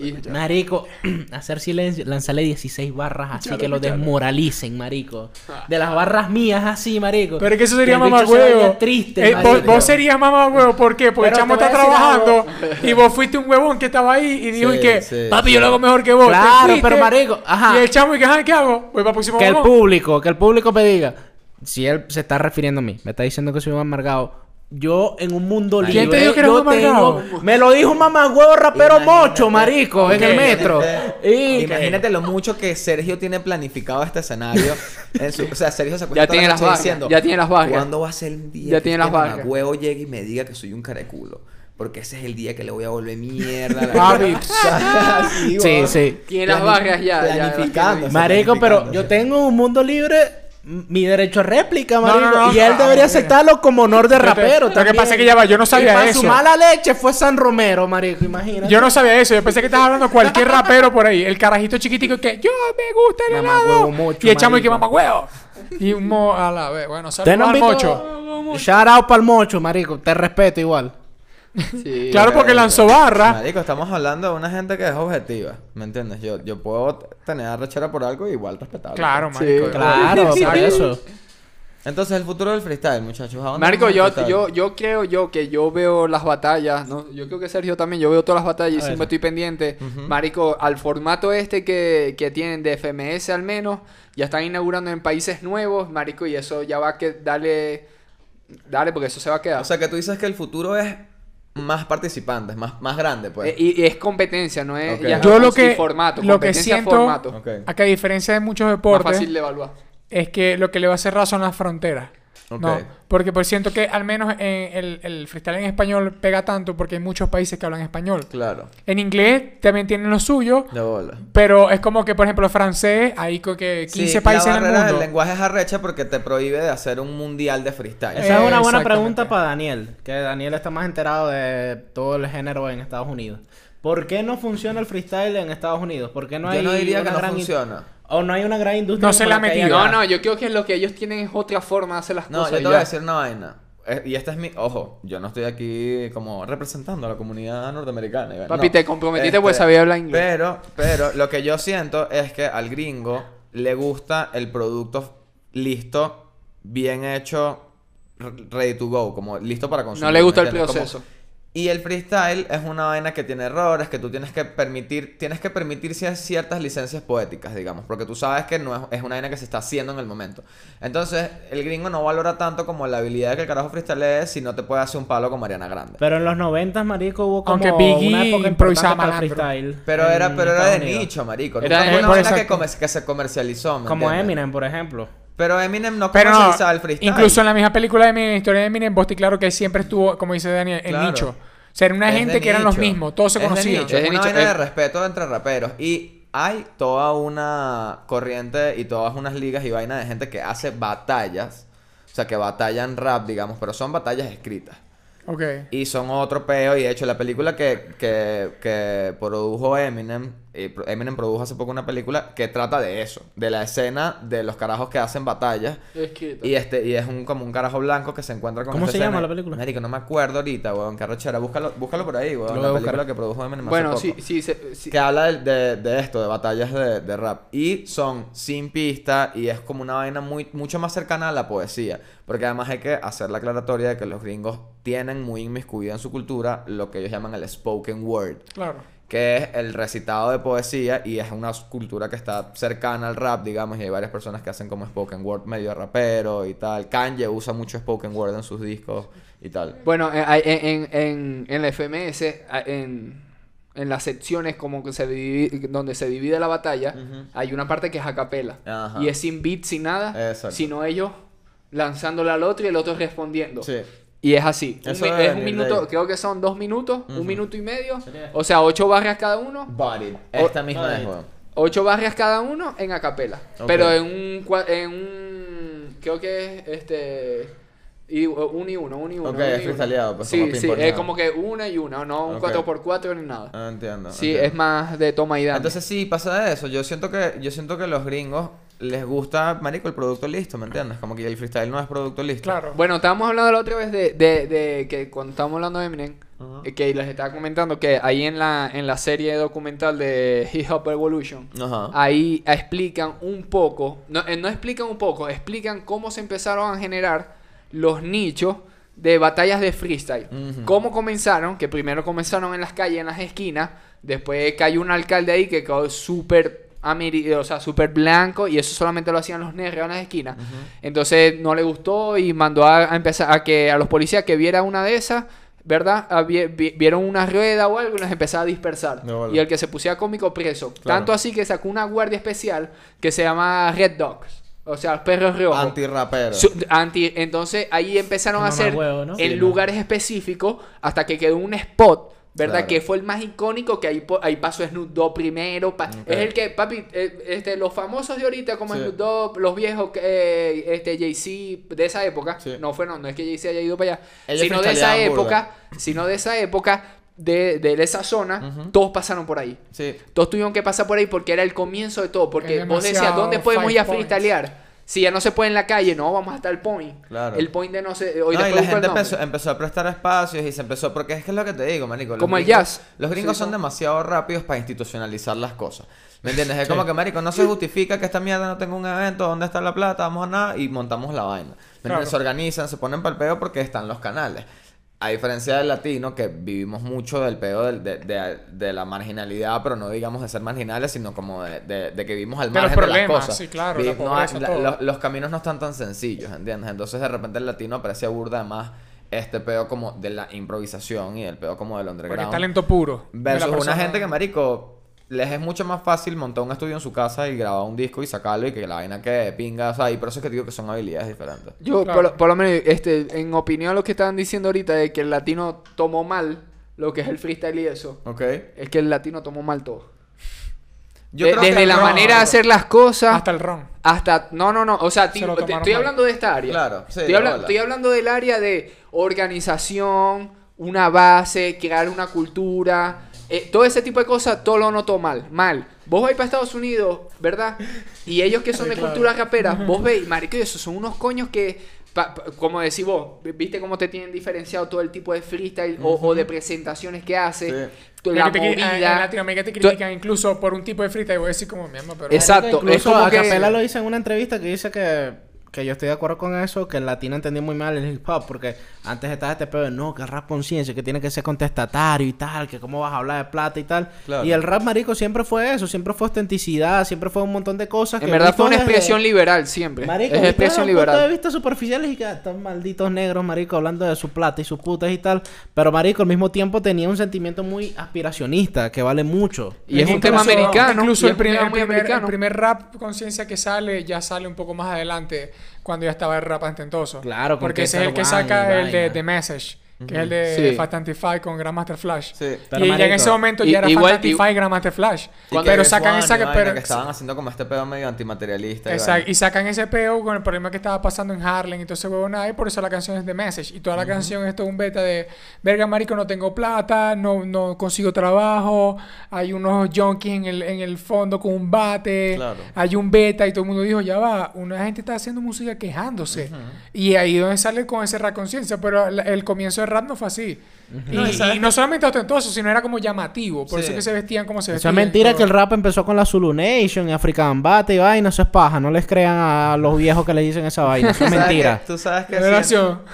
Speaker 4: Y-
Speaker 1: Marico, <clears throat> hacer silencio, lanzarle 16 barras así que lo desmoralicen, marico. De las barras mías así, marico.
Speaker 2: Pero es que eso sería mamagüevo.
Speaker 1: triste,
Speaker 2: Eh, vos,
Speaker 1: marico.
Speaker 2: vos serías mamagüevo, ¿por qué? Porque el
Speaker 1: Pero
Speaker 2: chamo está trabajando y vos fuiste un huevón que estaba ahí y dijo
Speaker 3: Sí,
Speaker 2: y que,
Speaker 3: sí,
Speaker 2: papi, yo lo hago mejor que vos.
Speaker 1: Claro,
Speaker 2: fuiste,
Speaker 1: pero marico, ajá.
Speaker 2: Y el chamo y ajá, ¿qué hago? Voy para el próximo
Speaker 1: Que el público, que el público me diga. Si él se está refiriendo a mí, me está diciendo que soy un amargado. Yo en un mundo
Speaker 2: ¿Quién
Speaker 1: libre.
Speaker 2: te dijo que eres
Speaker 1: yo
Speaker 2: un amargado?
Speaker 1: tengo- Me lo dijo un mamagüevo rapero
Speaker 3: Imagínate.
Speaker 1: mocho, marico, en el metro. <laughs> Y
Speaker 3: Imagínate lo mucho que Sergio tiene planificado este escenario. en su- o sea, Sergio se acuesta
Speaker 4: Ya
Speaker 3: toda
Speaker 4: tiene
Speaker 3: la
Speaker 4: las
Speaker 3: diciendo,
Speaker 4: ya tiene las barras.
Speaker 3: ¿Cuándo va a ser el día
Speaker 4: Ya
Speaker 3: que
Speaker 4: tiene
Speaker 3: este
Speaker 4: las
Speaker 3: mamagüevo llegue y me diga que soy un careculo? Porque ese es el día que le voy a volver mierda a la
Speaker 2: Papi.
Speaker 3: vida". O sea, <laughs> así,
Speaker 1: Sí, sí.
Speaker 4: Tiene las barras ya,
Speaker 3: Planificando.
Speaker 1: Marico, pero yo tengo un mundo libre. Mi derecho a réplica, marico.
Speaker 2: no, no,
Speaker 1: y él
Speaker 2: no,
Speaker 1: debería aceptarlo como honor de rapero.
Speaker 2: lo que pasa es que ya va, yo no sabía
Speaker 1: y para
Speaker 2: eso.
Speaker 1: su mala leche fue San Romero, marico. Imagínate.
Speaker 2: Yo no sabía eso, yo pensé que estabas hablando cualquier rapero por ahí. El carajito chiquitico que yo me gusta el
Speaker 1: Mamagüevo
Speaker 2: helado.
Speaker 1: mocho,
Speaker 2: y el chamo y que mamá huevo. Y un mo a la vez. Bueno,
Speaker 1: ¿Ustedes no
Speaker 2: saludos al mocho.
Speaker 1: Shout out para el mocho, marico. Te respeto igual.
Speaker 4: Sí. <laughs>
Speaker 2: Claro, porque lanzó barra.
Speaker 3: Marico, estamos hablando de una gente que es objetiva. ¿Me entiendes? Yo, yo puedo tener arrechera por algo y igual respetarlo.
Speaker 2: Claro,
Speaker 4: Sí,
Speaker 2: marico.
Speaker 1: Claro, por eso.
Speaker 3: Entonces, el futuro del freestyle, muchachos. ¿a dónde
Speaker 4: Marico, yo, yo, yo creo yo que yo veo las batallas, ¿no? Yo creo que Sergio también, yo veo todas las batallas y siempre estoy pendiente. Marico, al formato este que, que tienen de FMS al menos, ya están inaugurando en países nuevos, Marico, y eso ya va a que darle, dale, porque eso se va a quedar.
Speaker 3: O sea, que tú dices que el futuro es más participantes, más, más grande, pues.
Speaker 4: Eh, y, y es competencia, no es ya
Speaker 2: Yo lo que,
Speaker 4: formato,
Speaker 2: lo que
Speaker 4: competencia,
Speaker 2: siento,
Speaker 4: formato.
Speaker 3: Ok.
Speaker 2: a que a diferencia de muchos
Speaker 4: Más
Speaker 2: deportes,
Speaker 4: fácil de evaluar.
Speaker 2: es que lo que le va a cerrar son las fronteras. ¿No? Porque por siento que al menos en el, el freestyle en español pega tanto porque hay muchos países que hablan español.
Speaker 3: Claro,
Speaker 2: En inglés también tienen lo suyo,
Speaker 3: de bola.
Speaker 2: pero es como que, por ejemplo, francés, hay que 15
Speaker 3: Sí,
Speaker 2: países
Speaker 3: la
Speaker 2: en el mundo.
Speaker 3: del lenguaje es arrecha porque te prohíbe de hacer un mundial de freestyle.
Speaker 1: Esa es una buena pregunta para Daniel, que Daniel está más enterado de todo el género en Estados Unidos. ¿Por qué no funciona el freestyle en Estados Unidos? ¿Por qué no
Speaker 3: Yo
Speaker 1: hay
Speaker 3: no diría que no
Speaker 1: gran
Speaker 3: funciona.
Speaker 1: O no hay una gran industria.
Speaker 2: No se la ha metido.
Speaker 4: No, no, yo creo que lo que ellos tienen es otra forma de hacer las
Speaker 3: No,
Speaker 4: cosas.
Speaker 3: yo
Speaker 4: y
Speaker 3: te voy a decir una vaina. Eh, Y esta es mi... Ojo, yo no estoy aquí como representando a la comunidad norteamericana.
Speaker 4: Papi,
Speaker 3: no.
Speaker 4: te comprometiste
Speaker 3: Este,
Speaker 4: porque sabía hablar inglés.
Speaker 3: Pero, pero, lo que yo siento es que al gringo le gusta el producto listo, bien hecho, ready to go, como listo para consumir.
Speaker 4: No le gusta
Speaker 3: ¿me
Speaker 4: el
Speaker 3: entiendes? Como-
Speaker 4: proceso.
Speaker 3: Y el freestyle es una vaina que tiene errores, que tú tienes que permitir, tienes que permitir cier- ciertas licencias poéticas, digamos, porque tú sabes que no es, es una vaina que se está haciendo en el momento. Entonces, el gringo no valora tanto como la habilidad que el carajo freestyle es si no te puede hacer un palo con Mariana Grande.
Speaker 1: Pero en los 90, marico, hubo como
Speaker 2: Aunque Biggie
Speaker 1: una época
Speaker 2: improvisaba
Speaker 1: para el freestyle.
Speaker 3: Pero era, pero era de nicho, marico.
Speaker 4: Era
Speaker 3: una vaina que, se comercializó, ¿me
Speaker 1: Como
Speaker 3: entiendes?
Speaker 1: Eminem, por ejemplo.
Speaker 3: Pero Eminem no
Speaker 2: Pero no,
Speaker 3: el freestyle.
Speaker 2: incluso en la misma película de Eminem, historia de Eminem, vos te claro que siempre estuvo, como dice Daniel, en
Speaker 3: Claro.
Speaker 2: nicho. O sea, era una
Speaker 3: Es
Speaker 2: gente que eran los mismos, todos se
Speaker 3: Es de
Speaker 2: conocían.
Speaker 3: nicho,
Speaker 4: Es
Speaker 3: una
Speaker 4: nicho,
Speaker 3: vaina de respeto entre raperos. Y hay toda una corriente y todas unas ligas y vainas de gente que hace batallas. O sea, que batallan rap, digamos, pero son batallas escritas.
Speaker 2: Ok.
Speaker 3: Y son otro peo. Y de hecho, la película que, que, que produjo Eminem, pro- Eminem produjo hace poco una película que trata de eso, de la escena de los carajos que hacen batallas.
Speaker 4: Escrito.
Speaker 3: Y este, y es un como un carajo blanco que se encuentra con
Speaker 1: ¿Cómo se llama
Speaker 3: escena.
Speaker 1: la película?
Speaker 3: Marico, no me acuerdo ahorita, weón, qué arrechera. Búscalo, búscalo por ahí, weón. La película
Speaker 1: buscar.
Speaker 3: que produjo Eminem hace
Speaker 4: Bueno,
Speaker 3: poco.
Speaker 4: sí, sí, se- sí.
Speaker 3: Que habla de, de- de esto, de batallas de, de rap. Y son sin pista y es como una vaina muy, mucho más cercana a la poesía. Porque además hay que hacer la aclaratoria de que los gringos tienen muy inmiscuido en su cultura lo que ellos llaman el spoken word.
Speaker 2: Claro.
Speaker 3: Que es el recitado de poesía y es una cultura que está cercana al rap, digamos, y hay varias personas que hacen como spoken word medio rapero y tal. Kanye usa mucho spoken word en sus discos y tal.
Speaker 4: Bueno, eh, en, en, en, en la FMS, en, en las secciones como que se divide, donde se divide la batalla, hay una parte que es a capela.
Speaker 3: Ajá.
Speaker 4: Y es sin beat, sin nada,
Speaker 3: Exacto.
Speaker 4: sino ellos lanzándole al otro y el otro respondiendo.
Speaker 3: Sí.
Speaker 4: Y es así. Un
Speaker 3: Eso debe
Speaker 4: es un
Speaker 3: venir de
Speaker 4: minuto,
Speaker 3: ahí.
Speaker 4: creo que son dos minutos,
Speaker 3: Ujú.
Speaker 4: un minuto y medio. O sea, ocho barras cada uno.
Speaker 3: Body. Esta misma es, weón.
Speaker 4: Ocho barras cada uno en acapela.
Speaker 3: Ok.
Speaker 4: Pero en un, en un. Creo que es este. Y, uno y uno, uno y uno.
Speaker 3: Ok, es
Speaker 4: uno.
Speaker 3: freestyleado, pues,
Speaker 4: Sí,
Speaker 3: como
Speaker 4: sí, es como que una y una, no un
Speaker 3: Ok.
Speaker 4: 4x4 ni nada.
Speaker 3: Ah, entiendo.
Speaker 4: sí,
Speaker 3: entiendo.
Speaker 4: es más de toma y dame.
Speaker 3: Entonces sí, pasa de eso. Yo siento que yo siento que los gringos les gusta, marico, el producto listo, ¿me entiendes? Como que el freestyle no es producto listo.
Speaker 2: Claro.
Speaker 4: Bueno, estábamos hablando la otra vez de, de, de que cuando estábamos hablando de Eminem, eh, que les estaba comentando que ahí en la, en la serie documental de Hip Hop Evolution, ahí explican un poco, no, eh, no explican un poco, explican cómo se empezaron a generar los nichos de batallas de freestyle. Cómo comenzaron, que primero comenzaron en las calles, en las esquinas, después cayó un alcalde ahí que quedó súper o sea, súper blanco y eso solamente lo hacían los negros en las esquinas. Entonces no le gustó y mandó a, a empezar a que a los policías que viera una de esas, ¿verdad? A vi- vi- vieron una rueda o algo y las empezaba a dispersar. Y el que se pusiera cómico preso.
Speaker 3: Claro.
Speaker 4: Tanto así que sacó una guardia especial que se llama Red Dogs. O sea, perros rojos.
Speaker 3: Anti-rapero.
Speaker 4: Su- anti- entonces ahí empezaron a hacer
Speaker 1: huevo, ¿no?
Speaker 4: en
Speaker 1: Sí, ¿no?
Speaker 4: lugares específicos hasta que quedó un spot, ¿verdad?
Speaker 3: Claro.
Speaker 4: Que fue el más icónico que ahí, ahí pasó Snoop Dogg primero. pa-. Es el que, papi, eh, este, los famosos de ahorita como
Speaker 3: Sí.
Speaker 4: Snoop Dogg, los viejos, eh, este, Jay-Z de esa época,
Speaker 3: Sí.
Speaker 4: no fue, no, no es que Jay-Z haya ido para allá,
Speaker 3: Ellos
Speaker 4: sino de esa época, sino de esa época, de, de esa zona, todos pasaron por ahí.
Speaker 3: Sí.
Speaker 4: Todos tuvieron que pasar por ahí porque era el comienzo de todo. Porque vos decías, ¿dónde podemos ir a freestylear? Si ya no se puede en la calle, no, vamos hasta el point.
Speaker 3: Claro.
Speaker 4: El point de no sé. Hoy
Speaker 3: No, y
Speaker 4: después
Speaker 3: la gente empezó, empezó a prestar espacios y se empezó... Porque es que es lo que te digo, marico. los
Speaker 4: Como el jazz.
Speaker 3: Los gringos
Speaker 4: Sí,
Speaker 3: son demasiado rápidos para institucionalizar las cosas. ¿Me <laughs> entiendes? Es como que, marico, no se <laughs> justifica que esta mierda no tenga un evento, ¿dónde está la plata? Vamos a nada y montamos la vaina. ¿Me entiendes?
Speaker 2: Claro.
Speaker 3: Se organizan, se ponen para el peo porque están los canales. A diferencia del latino, que vivimos mucho del peo del- de, de- de la marginalidad, pero no digamos de ser marginales, sino como de, que vivimos al margen de las cosas.
Speaker 2: sí, claro, la
Speaker 3: no la- los caminos no están tan sencillos, ¿entiendes? Entonces de repente el latino aprecia burda más este peo como de la improvisación y el peo como del
Speaker 2: Porque
Speaker 3: underground.
Speaker 2: es talento puro.
Speaker 3: Versus una gente que, marico, les es mucho más fácil montar un estudio en su casa y grabar un disco y sacarlo y que la vaina quede de pinga. O sea, y por eso es que digo que son habilidades diferentes.
Speaker 4: Yo,
Speaker 2: Claro.
Speaker 4: por, lo- por lo menos, este, en opinión, lo que estaban diciendo ahorita de que el latino tomó mal lo que es el freestyle y eso,
Speaker 3: ¿Ok?
Speaker 4: es que el latino tomó mal todo.
Speaker 3: Yo
Speaker 4: De-
Speaker 3: creo que
Speaker 4: desde la manera de hacer las cosas
Speaker 2: Hasta el ron.
Speaker 4: hasta no no no o sea ti-
Speaker 2: Se lo
Speaker 4: te-
Speaker 2: tomaron
Speaker 4: estoy
Speaker 2: mal.
Speaker 4: hablando de esta área
Speaker 3: Claro, sí,
Speaker 4: estoy,
Speaker 3: de
Speaker 4: habla-
Speaker 3: bola.
Speaker 4: estoy hablando del área de organización una base crear una cultura eh, todo ese tipo de cosas todo lo noto mal mal vos vais para Estados Unidos verdad y ellos que son <laughs> de
Speaker 2: Claro.
Speaker 4: cultura rapera <laughs> vos veis marico esos son unos coños que pa- pa- como decís vos, viste cómo te tienen diferenciado todo el tipo de freestyle o, o de presentaciones que hace,
Speaker 3: Sí.
Speaker 4: la
Speaker 2: que te cri- En
Speaker 4: movida.
Speaker 2: Latinoamérica te critican incluso por un tipo de y voy a decir como mi mamá, pero...
Speaker 4: Exacto. es
Speaker 1: Incluso
Speaker 4: como
Speaker 1: a
Speaker 4: que-
Speaker 1: Capela lo dice en una entrevista que dice que, que yo estoy de acuerdo con eso, que el latino entendió muy mal el hip hop, porque antes estaba este pedo de no, que el rap conciencia, que tiene que ser contestatario y tal, que cómo vas a hablar de plata y tal.
Speaker 3: Claro.
Speaker 1: Y el rap marico siempre fue eso, siempre fue autenticidad, siempre fue un montón de cosas.
Speaker 4: En
Speaker 1: que
Speaker 4: verdad fue una
Speaker 1: desde-
Speaker 4: expresión liberal siempre.
Speaker 1: Marico,
Speaker 4: es expresión
Speaker 1: desde un punto de
Speaker 4: liberal.
Speaker 1: vista superficiales y que ah, estos malditos negros, marico, hablando de su plata y sus putas y tal. Pero, marico, al mismo tiempo tenía un sentimiento muy aspiracionista, que vale mucho.
Speaker 4: Y es un tema americano.
Speaker 2: Incluso el primer rap conciencia que sale ya sale un poco más adelante cuando ya estaba el rap.
Speaker 1: Claro,
Speaker 2: Porque ese es el que saca el de. The Message, que es el de
Speaker 4: Sí.
Speaker 2: Fatantify con Grandmaster Flash.
Speaker 3: Sí.
Speaker 1: Pero,
Speaker 2: y ya en ese momento
Speaker 4: y-
Speaker 2: ya era
Speaker 4: igual-
Speaker 2: Fatantify y Grandmaster Flash. Pero sacan esa que...
Speaker 3: vaina
Speaker 2: Pero,
Speaker 3: que estaban haciendo como este pedo medio antimaterialista.
Speaker 2: Exacto, y sacan ese peo con el problema que estaba pasando en Harlem y todo ese huevonada y por eso la canción es The Message. Y toda la canción es todo un beta de, verga marico, no tengo plata, no, no consigo trabajo, hay unos junkies en el, en el fondo con un bate,
Speaker 3: Claro.
Speaker 2: hay un beta y todo el mundo dijo, ya va, una gente está haciendo música quejándose. Y ahí es donde sale con ese conciencia, pero la- el comienzo del rap no fue así. Y,
Speaker 3: No, y sabes
Speaker 2: y no solamente ostentoso, sino era como llamativo, por
Speaker 3: Sí.
Speaker 2: eso que se vestían como se
Speaker 1: Eso
Speaker 2: vestían.
Speaker 1: es mentira
Speaker 2: todo.
Speaker 1: que el rap empezó con la Zulu Nation y African Bate y vaina, eso es paja, no les crean a los viejos que le dicen esa vaina, eso es <laughs>
Speaker 3: ¿Sabes
Speaker 1: mentira.
Speaker 3: qué? Tú sabes que siento-.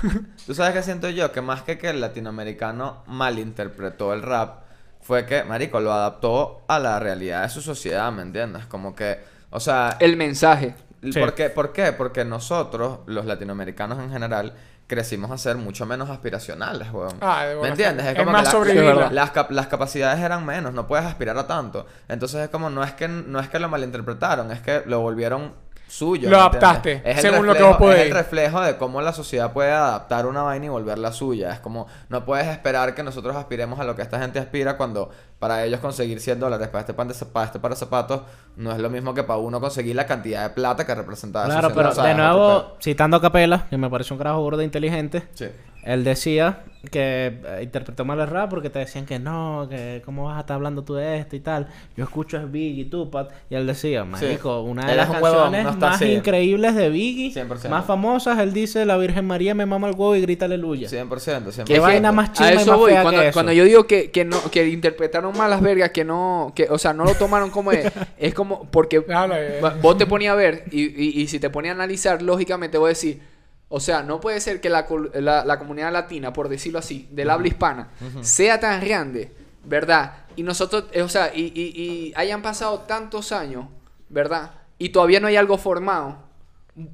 Speaker 3: Tú sabes que siento yo que más que que el latinoamericano malinterpretó el rap, fue que, marico, lo adaptó a la realidad de su sociedad, ¿me entiendes? Como que, o sea,
Speaker 4: El mensaje.
Speaker 1: Sí.
Speaker 3: ¿por, qué? ¿por qué? Porque nosotros, los latinoamericanos en general, crecimos a ser mucho menos aspiracionales, weón.
Speaker 2: Ah, de
Speaker 3: ¿Me entiendes?
Speaker 2: Es
Speaker 3: como
Speaker 2: más
Speaker 3: que la- las, cap- las capacidades eran menos, no puedes aspirar a tanto. Entonces es como, no es que, no es que lo malinterpretaron, es que lo volvieron suyo.
Speaker 2: Lo adaptaste,
Speaker 3: Es
Speaker 2: según lo que vos podés.
Speaker 3: Es el reflejo de cómo la sociedad puede adaptar una vaina y volverla suya. Es como, no puedes esperar que nosotros aspiremos a lo que esta gente aspira cuando para ellos conseguir 100 dólares para este, pan de, para este par de zapatos no es lo mismo que para uno conseguir la cantidad de plata que representaba esos
Speaker 1: Claro,
Speaker 3: 100
Speaker 1: pero de nuevo, citando a Capela, que me pareció un carajo gordo e inteligente.
Speaker 3: Sí.
Speaker 1: Él decía que eh, interpretó mal el rap porque te decían que no, que cómo vas a estar hablando tú de esto y tal. Yo escucho es Biggie, Tupac, y él decía, marico, una de
Speaker 3: Él
Speaker 1: las
Speaker 3: huevón,
Speaker 1: canciones
Speaker 3: no está
Speaker 1: más
Speaker 3: así.
Speaker 1: increíbles de Biggie,
Speaker 3: 100%.
Speaker 1: más famosas, él dice, la Virgen María me mama el huevo y grita aleluya.
Speaker 3: 100%, 100%.
Speaker 1: Qué vaina más
Speaker 4: a
Speaker 1: chimba y
Speaker 4: eso
Speaker 1: más
Speaker 4: voy.
Speaker 1: fea
Speaker 4: Cuando,
Speaker 1: que eso.
Speaker 4: cuando yo digo que, que no que interpretaron mal las vergas, que no, que, o sea, no lo tomaron como es, <laughs> es como porque
Speaker 2: eh.
Speaker 4: vos te ponías a ver y, y, y si te ponías a analizar, lógicamente voy a decir, o sea, no puede ser que la, la, la comunidad latina, por decirlo así, del habla hispana, sea tan grande, ¿verdad? Y nosotros, eh, o sea, y, y, y hayan pasado tantos años, ¿verdad? Y todavía no hay algo formado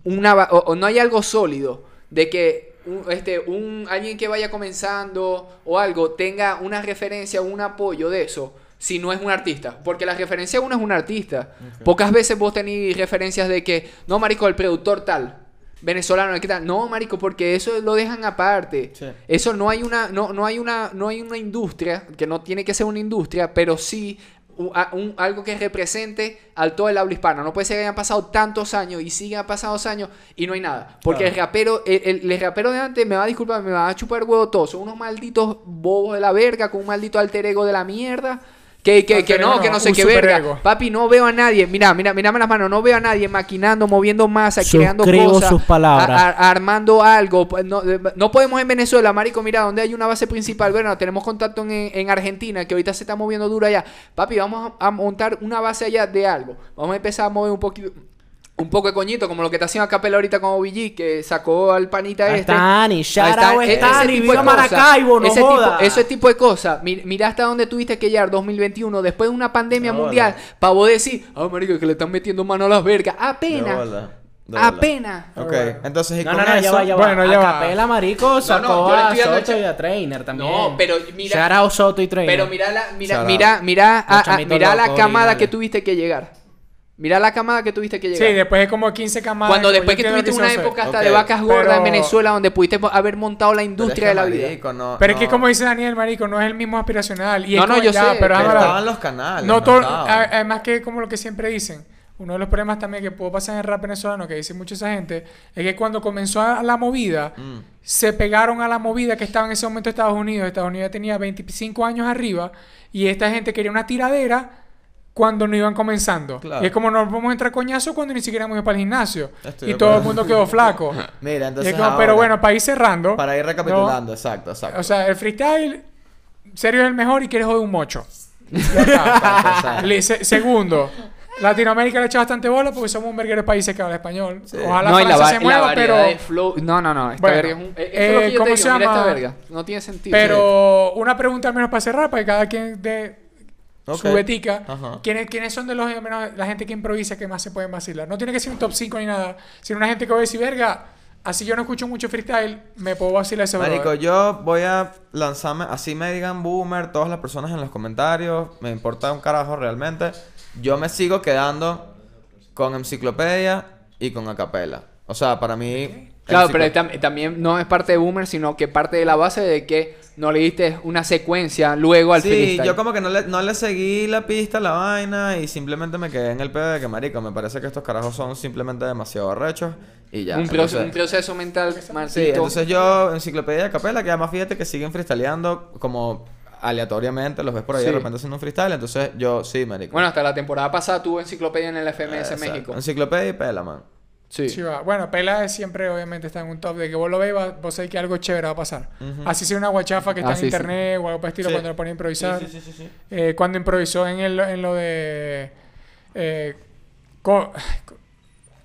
Speaker 4: una o, o no hay algo sólido de que un, este, un, alguien que vaya comenzando o algo tenga una referencia o un apoyo de eso si no es un artista. Porque la referencia uno es un artista. Pocas veces vos tenéis referencias de que, no, marico, el productor tal. Venezolano, ¿qué tal? No, marico, porque eso lo dejan aparte.
Speaker 3: Sí.
Speaker 4: Eso no hay una, no, no hay una, no hay una industria, que no tiene que ser una industria, pero sí un- a- un- algo que represente al todo el habla hispana. No puede ser que hayan pasado tantos años y sigan pasados años y no hay nada. Porque el rapero, el, el- el rapero de antes me va a disculpar, me va a chupar huevo todo. Son unos malditos bobos de la verga con un maldito alter ego de la mierda. Que, que, que no, que
Speaker 2: no,
Speaker 4: sé qué verga. Papi, no veo a nadie. Mira, mira, mírame las manos. No veo a nadie maquinando, moviendo masa, creando cosas.
Speaker 1: sus palabras.
Speaker 4: a- a- armando algo. No, eh, no podemos en Venezuela, marico, mira, donde hay una base principal. Bueno, tenemos contacto en, en Argentina, que ahorita se está moviendo duro allá. Papi, vamos a, a montar una base allá de algo. Vamos a empezar a mover un poquito... Un poco de coñito, como lo que está haciendo Capela ahorita con OBG, que sacó al panita este.
Speaker 1: está Ani,
Speaker 4: Ahí
Speaker 1: shout
Speaker 4: está,
Speaker 1: out
Speaker 4: e- ese
Speaker 1: está Ani,
Speaker 4: tipo de
Speaker 1: viva
Speaker 4: cosas.
Speaker 1: Maracaibo, no
Speaker 4: ese
Speaker 1: joda.
Speaker 4: Tipo, ese tipo de cosas. Mi- Mira hasta dónde tuviste que llegar 2021, después de una pandemia
Speaker 3: De
Speaker 4: mundial, para vos decir, ah, marico, que le están metiendo mano a las vergas. Apenas. Apenas.
Speaker 3: Ok, entonces y
Speaker 1: No,
Speaker 3: con
Speaker 1: no, no, ya va, ya va.
Speaker 2: Bueno, ya va.
Speaker 1: Acapela, marico, sacó
Speaker 4: no, yo le
Speaker 1: a Soto y a Trainer también.
Speaker 4: No, pero mira-
Speaker 1: Shout out Soto y Trainer.
Speaker 4: Pero mira la, mira, mira, mira, a- a- mira la camada que tuviste que llegar. Mira la camada que tuviste que
Speaker 2: Sí,
Speaker 4: llegar.
Speaker 2: después de como 15 camadas.
Speaker 4: Cuando después que tuviste una época hasta de vacas gordas en Venezuela donde pudiste haber montado la
Speaker 3: Pero es
Speaker 4: industria
Speaker 3: que,
Speaker 4: de la vida.
Speaker 3: no-
Speaker 2: Pero es que
Speaker 3: no-
Speaker 2: como dice Daniel, marico, no es el mismo aspiracional. Y
Speaker 4: No,
Speaker 2: es
Speaker 4: no, yo
Speaker 2: ya,
Speaker 4: sé,
Speaker 2: pero
Speaker 3: Pero estaban los canales.
Speaker 2: No
Speaker 3: no
Speaker 2: además que como lo que siempre dicen, uno de los problemas también que puedo pasar en el rap venezolano, que dice mucha esa gente, es que cuando comenzó a- la movida,
Speaker 3: Mm.
Speaker 2: se pegaron a la movida que estaba en ese momento Estados Unidos. Estados Unidos tenía 25 años arriba y esta gente quería una tiradera cuando no iban comenzando.
Speaker 3: Claro.
Speaker 2: Y es como nos vamos a entrar coñazo cuando ni siquiera hemos ido para el gimnasio.
Speaker 3: Estoy
Speaker 2: y
Speaker 3: de
Speaker 2: todo el mundo quedó flaco. <laughs>
Speaker 3: Mira, entonces
Speaker 2: es como,
Speaker 3: ahora,
Speaker 2: pero bueno, para ir cerrando.
Speaker 3: Para ir
Speaker 2: ¿no?
Speaker 3: recapitulando, exacto, exacto.
Speaker 2: O sea, el freestyle, serio es el mejor y quieres joder un mocho. <laughs> Le- se- segundo, Latinoamérica le echa bastante bola porque somos un verguero de países que habla español. Ojalá
Speaker 4: no, la,
Speaker 2: se
Speaker 4: la
Speaker 2: mueva,
Speaker 4: variedad
Speaker 2: pero,
Speaker 4: de flow. No, no, no. Esta
Speaker 2: Bueno,
Speaker 4: verga es un. eh, es lo que
Speaker 2: eh,
Speaker 4: yo
Speaker 2: ¿cómo
Speaker 4: te
Speaker 2: se.
Speaker 4: Mira esta
Speaker 2: llama?
Speaker 4: verga. No tiene sentido.
Speaker 2: pero una pregunta al menos para cerrar, para que cada quien dé
Speaker 3: Ok.
Speaker 2: su betica.
Speaker 3: Ajá.
Speaker 2: ¿Quiénes, ¿Quiénes son de los menos la gente que improvisa que más se pueden vacilar? No tiene que ser un top 5 ni nada, sino una gente que va a decir, verga, así yo no escucho mucho freestyle, me puedo vacilar ese
Speaker 3: Marico,
Speaker 2: brother".
Speaker 3: yo voy a lanzarme, así me digan boomer, todas las personas en los comentarios, me importa un carajo realmente. Yo me sigo quedando con enciclopedia y con acapela. O sea, para mí.
Speaker 4: Claro, pero tam- también no es parte de Boomer, sino que parte de la base de que no le diste una secuencia luego al
Speaker 3: Sí,
Speaker 4: freestyle.
Speaker 3: yo como que no le, no le seguí la pista la vaina y simplemente me quedé en el pedo de que, marico, me parece que estos carajos son simplemente demasiado arrechos y ya.
Speaker 4: un, proceso, un proceso mental,
Speaker 3: Sí,
Speaker 4: Marcito.
Speaker 3: entonces yo, enciclopedia de capela, que además fíjate que siguen freestyleando como aleatoriamente, los ves por ahí de
Speaker 4: Sí.
Speaker 3: repente haciendo un freestyle, entonces yo sí, marico.
Speaker 4: Bueno, hasta la temporada pasada tuvo enciclopedia en el FMS
Speaker 3: Exacto.
Speaker 4: México.
Speaker 3: Enciclopedia y pela, man.
Speaker 4: Sí.
Speaker 2: Sí, va. Bueno, Pela siempre obviamente está en un top de que vos lo veis, vos sabés que algo chévere va a pasar. Así sea una guachafa que está
Speaker 4: Ah,
Speaker 2: en
Speaker 4: sí, sí.
Speaker 2: internet o algo para estilo
Speaker 3: Sí.
Speaker 2: cuando lo pone a improvisar.
Speaker 3: Sí, sí, sí, sí.
Speaker 2: Eh, cuando improvisó en, el, en lo de... Eh, co-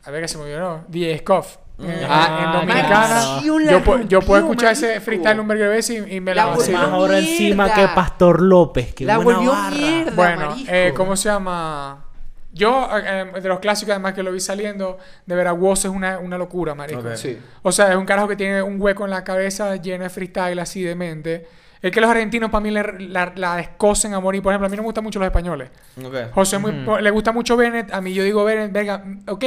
Speaker 2: a ver que se me olvidó, ¿no? DJ Scoff. en,
Speaker 1: Ah,
Speaker 2: en Dominicana. Yo, pu- yo puedo escuchar ese freestyle un veces y, y me la,
Speaker 4: La
Speaker 2: vacilo.
Speaker 4: volvió
Speaker 1: Mejor encima que Pastor López. Qué
Speaker 4: La
Speaker 1: buena
Speaker 4: volvió
Speaker 1: barra.
Speaker 4: mierda.
Speaker 2: Bueno, eh, ¿cómo se llama? Yo, eh, de los clásicos, además que lo vi saliendo, de ver a Woz es una, una locura, marico.
Speaker 4: Sí.
Speaker 2: O sea, es un carajo que tiene un hueco en la cabeza lleno de freestyle así de mente. Es que los argentinos para mí le- la, la descosen a morir. Por ejemplo, a mí no me gustan mucho los españoles.
Speaker 3: Ok.
Speaker 2: José muy- le gusta mucho Bennett. A mí yo digo Bennett, venga, mm, ok.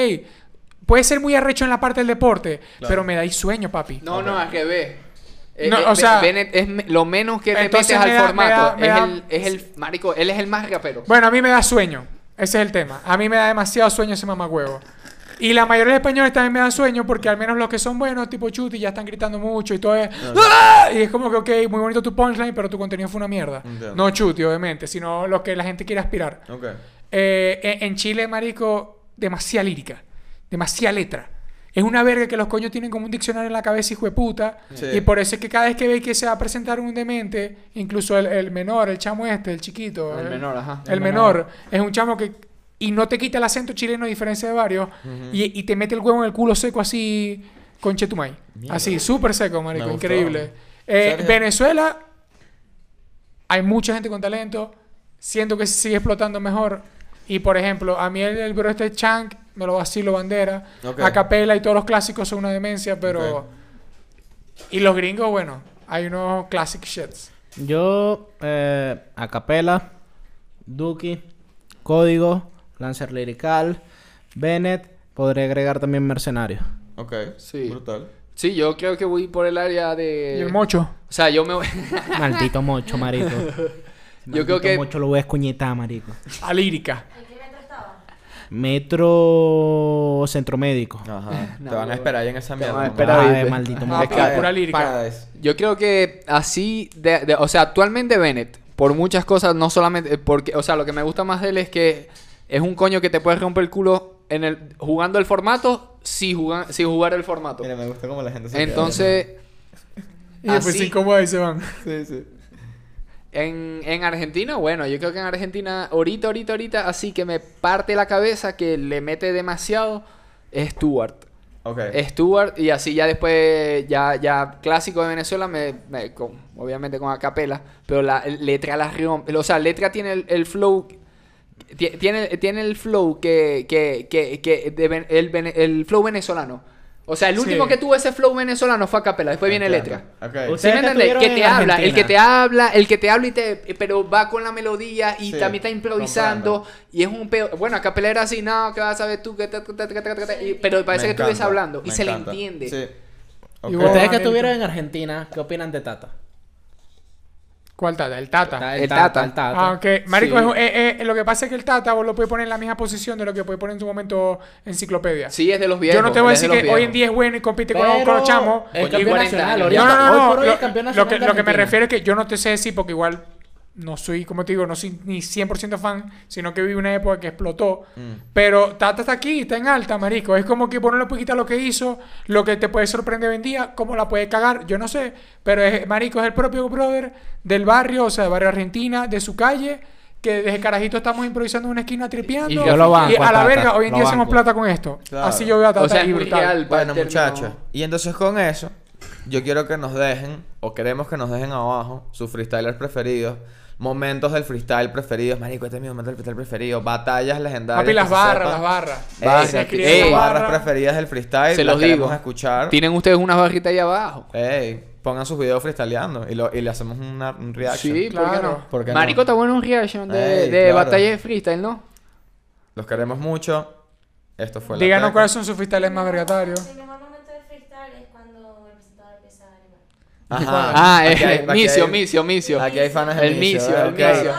Speaker 2: Puede ser muy arrecho en la parte del deporte, pero me dais sueño, papi.
Speaker 4: No, no. Eh,
Speaker 2: No,
Speaker 4: eh,
Speaker 2: o sea-
Speaker 4: Bennett es lo menos que
Speaker 2: Entonces
Speaker 4: metes
Speaker 2: me
Speaker 4: al
Speaker 2: da- me
Speaker 4: formato.
Speaker 2: da- me
Speaker 4: es,
Speaker 2: da-
Speaker 4: el, es el. Marico, él es el más rapero.
Speaker 2: Bueno, a mí me da sueño. Ese es el tema. A mí me da demasiado sueño ese mamagüevo. Y la mayoría de españoles también me dan sueño porque al menos los que son buenos, tipo Chuti, ya están gritando mucho y todo es... ¡Ah! Y es como que, ok, muy bonito tu punchline, pero tu contenido fue una mierda.
Speaker 3: Entiendo.
Speaker 2: No Chuti, obviamente, sino lo que la gente quiere aspirar. Eh, en, en Chile, marico, demasiada lírica. Demasiada letra. Es una verga que los coños tienen como un diccionario en la cabeza, hijo de puta.
Speaker 3: Sí.
Speaker 2: Y por eso es que cada vez que ve que se va a presentar un demente, incluso el, el menor, el chamo este, el chiquito.
Speaker 4: El menor, ajá.
Speaker 2: El, menor. Es un chamo que... Y no te quita el acento chileno a diferencia de varios. y, y te mete el huevo en el culo seco así... Con chetumay. Así, súper seco, marico.
Speaker 3: Me.
Speaker 2: Increíble. Eh. Venezuela... Hay mucha gente con talento. Siento que se sigue explotando mejor. Y por ejemplo, a mí el, el bro este Chank me lo vacilo bandera.
Speaker 3: Ok.
Speaker 2: A capela y todos los clásicos son una demencia, pero. Y los gringos, bueno, hay unos classic shits.
Speaker 1: Yo, eh, Acapela, Duki, Código, Lancer Lirical, Bennett, podré agregar también Mercenario.
Speaker 3: Ok.
Speaker 4: Sí.
Speaker 3: Brutal.
Speaker 4: Sí, yo creo que voy por el área de.
Speaker 2: y el mocho.
Speaker 4: O sea, yo me voy.
Speaker 1: Maldito mocho, marico. <laughs>
Speaker 4: Yo creo que-
Speaker 1: mocho lo voy a escuñetar, marico.
Speaker 2: A lírica.
Speaker 5: ¿En qué metro
Speaker 1: Centro Médico.
Speaker 3: Ajá. <laughs>
Speaker 4: No,
Speaker 3: Te van a
Speaker 4: no.
Speaker 3: esperar ahí en esa
Speaker 4: Te
Speaker 3: mierda.
Speaker 4: van a
Speaker 3: ¿no?
Speaker 4: esperar
Speaker 1: Ay, maldito
Speaker 2: Ah,
Speaker 1: mocho.
Speaker 2: pura- pura lírica.
Speaker 3: Paradise.
Speaker 4: Yo creo que así, de, de- o sea, actualmente Bennett, por muchas cosas, no solamente, porque, o sea, lo que me gusta más de él es que es un coño que te puede romper el culo en el, jugando el formato, sin jugar, sin jugar el formato.
Speaker 3: Mira, me gusta cómo la gente se
Speaker 4: Entonces,
Speaker 2: Y después
Speaker 4: Así-
Speaker 2: se incomoda y se van.
Speaker 3: queda. Sí, sí.
Speaker 4: En, en Argentina, bueno, yo creo que en Argentina, ahorita, ahorita, ahorita, así que me parte la cabeza, que le mete demasiado, es Stuart.
Speaker 3: Ok.
Speaker 4: Stuart y así ya después ya ya clásico de Venezuela me, me- con- obviamente con acapela pero la letra la rompe o sea letra tiene el, el flow ti- tiene tiene el flow que que que, que de el, el flow venezolano o sea el
Speaker 2: Sí.
Speaker 4: último que tuvo ese flow venezolano fue acapela después viene letra
Speaker 3: Ok.
Speaker 1: Usted-
Speaker 4: ¿Sí me entiendes?
Speaker 1: estuvieron
Speaker 4: Que
Speaker 1: en
Speaker 4: te habla, el que te habla, el que te habla y te, pero va con la melodía y
Speaker 3: Sí,
Speaker 4: también está improvisando y es un peo, bueno, a capela era así, no, que vas a ver tú, que pero parece
Speaker 3: Me
Speaker 4: que estuviese
Speaker 3: encanta,
Speaker 4: hablando y se le entiende.
Speaker 3: Sí. Ok.
Speaker 2: Igual-
Speaker 1: Ustedes que estuvieron en Argentina, ¿qué opinan de Tata?
Speaker 2: ¿Cuál tata? El tata.
Speaker 4: El Tata.
Speaker 1: el Tata.
Speaker 2: Ah, ok. Marico,
Speaker 4: Sí.
Speaker 2: eh, eh, lo que pasa es que el Tata vos lo puedes poner en la misma posición de lo que puedes poner en tu momento enciclopedia.
Speaker 4: Sí, es de los viejos.
Speaker 2: Yo no te voy a decir que hoy en día es bueno y compite con,
Speaker 1: Pero
Speaker 2: con los chamos.
Speaker 1: es campeón
Speaker 4: 40
Speaker 1: nacional.
Speaker 2: No, no,
Speaker 1: Hoy
Speaker 2: no.
Speaker 1: por hoy
Speaker 2: Lo,
Speaker 1: es campeón
Speaker 2: lo
Speaker 1: nacional
Speaker 2: que, lo que me refiero es que yo no te sé decir porque igual no soy, como te digo, no soy ni 100% fan, sino que viví una época que explotó.
Speaker 3: Mm.
Speaker 2: Pero Tata está aquí, está en alta, marico. Es como que vos no le puedes quitar lo que hizo, lo que te puede sorprender hoy en día, cómo la puede cagar, yo no sé. Pero es, marico es el propio brother del barrio, o sea, del barrio Argentina, de su calle, que desde carajito estamos improvisando en una esquina tripeando.
Speaker 4: Y yo lo
Speaker 1: banco
Speaker 2: y
Speaker 1: a
Speaker 2: a la
Speaker 1: Tata,
Speaker 2: verga, hoy en día hacemos plata con esto.
Speaker 3: Claro.
Speaker 2: Así yo veo a Tata
Speaker 4: O sea,
Speaker 2: y
Speaker 4: muy
Speaker 2: brutal.
Speaker 3: Bueno, muchachos. Y entonces con eso, yo quiero que nos dejen, o queremos que nos dejen abajo, sus freestylers preferidos. Momentos del freestyle preferidos. Marico, este es mi momento del freestyle preferido. Batallas legendarias.
Speaker 2: Papi, las
Speaker 3: que se
Speaker 2: barras,
Speaker 3: sepan.
Speaker 2: las barras.
Speaker 3: Ey,
Speaker 2: Se
Speaker 3: ey,
Speaker 2: escribe
Speaker 4: ey,
Speaker 2: la
Speaker 3: barras
Speaker 2: barra.
Speaker 3: preferidas del freestyle.
Speaker 4: Se
Speaker 3: las
Speaker 4: los
Speaker 3: queremos
Speaker 4: digo.
Speaker 3: escuchar.
Speaker 4: Tienen ustedes unas barritas ahí abajo.
Speaker 3: Ey, pongan sus videos freestyleando y, lo- y le hacemos una, un reaction.
Speaker 4: Sí, ¿por qué
Speaker 2: Claro.
Speaker 4: no?
Speaker 3: ¿Por qué no?
Speaker 4: Marico, está bueno un reaction de,
Speaker 3: Ey,
Speaker 4: de
Speaker 3: claro.
Speaker 4: batalla de freestyle, ¿no?
Speaker 3: Los queremos mucho. Esto fue la
Speaker 2: Díganos
Speaker 3: Teca.
Speaker 2: cuáles son sus freestyles más vergatarios.
Speaker 5: El mejor momento del freestyle es cuando el presentador empieza a animar.
Speaker 3: Ajá.
Speaker 4: Ah, es
Speaker 3: hay- <laughs> aquí
Speaker 4: Micio,
Speaker 3: hay-
Speaker 4: Micio, Micio.
Speaker 3: Aquí hay fans de
Speaker 4: El Micio, el
Speaker 3: ok.
Speaker 4: Micio.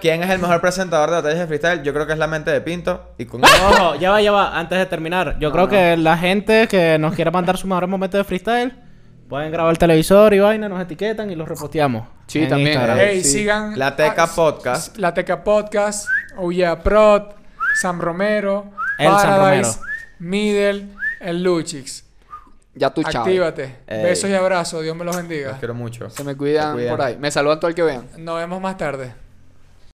Speaker 3: ¿Quién es el mejor presentador de batallas de freestyle? Yo creo que es la mente de Pinto. Y con
Speaker 1: Ojo, ya va, ya va. Antes de terminar, yo creo que la gente que nos quiera mandar su mejor momento de freestyle, pueden grabar el televisor y vaina, nos etiquetan y los reposteamos.
Speaker 4: Sí, también.
Speaker 1: Instagram.
Speaker 2: Ey,
Speaker 4: sí.
Speaker 2: sigan.
Speaker 3: La Teca Podcast.
Speaker 2: La Teca Podcast. Oh yeah, Prod. Sam Romero.
Speaker 1: El Sam
Speaker 2: Paradise. Middle. El Luchix.
Speaker 4: Ya tú, chao.
Speaker 2: Actívate.
Speaker 3: Ey.
Speaker 2: Besos y abrazos. Dios me los
Speaker 3: Los
Speaker 2: bendiga.
Speaker 3: quiero mucho.
Speaker 4: Se me cuidan
Speaker 3: Se cuidan.
Speaker 4: por ahí. Me saludan todo el que vean.
Speaker 2: Nos vemos más tarde.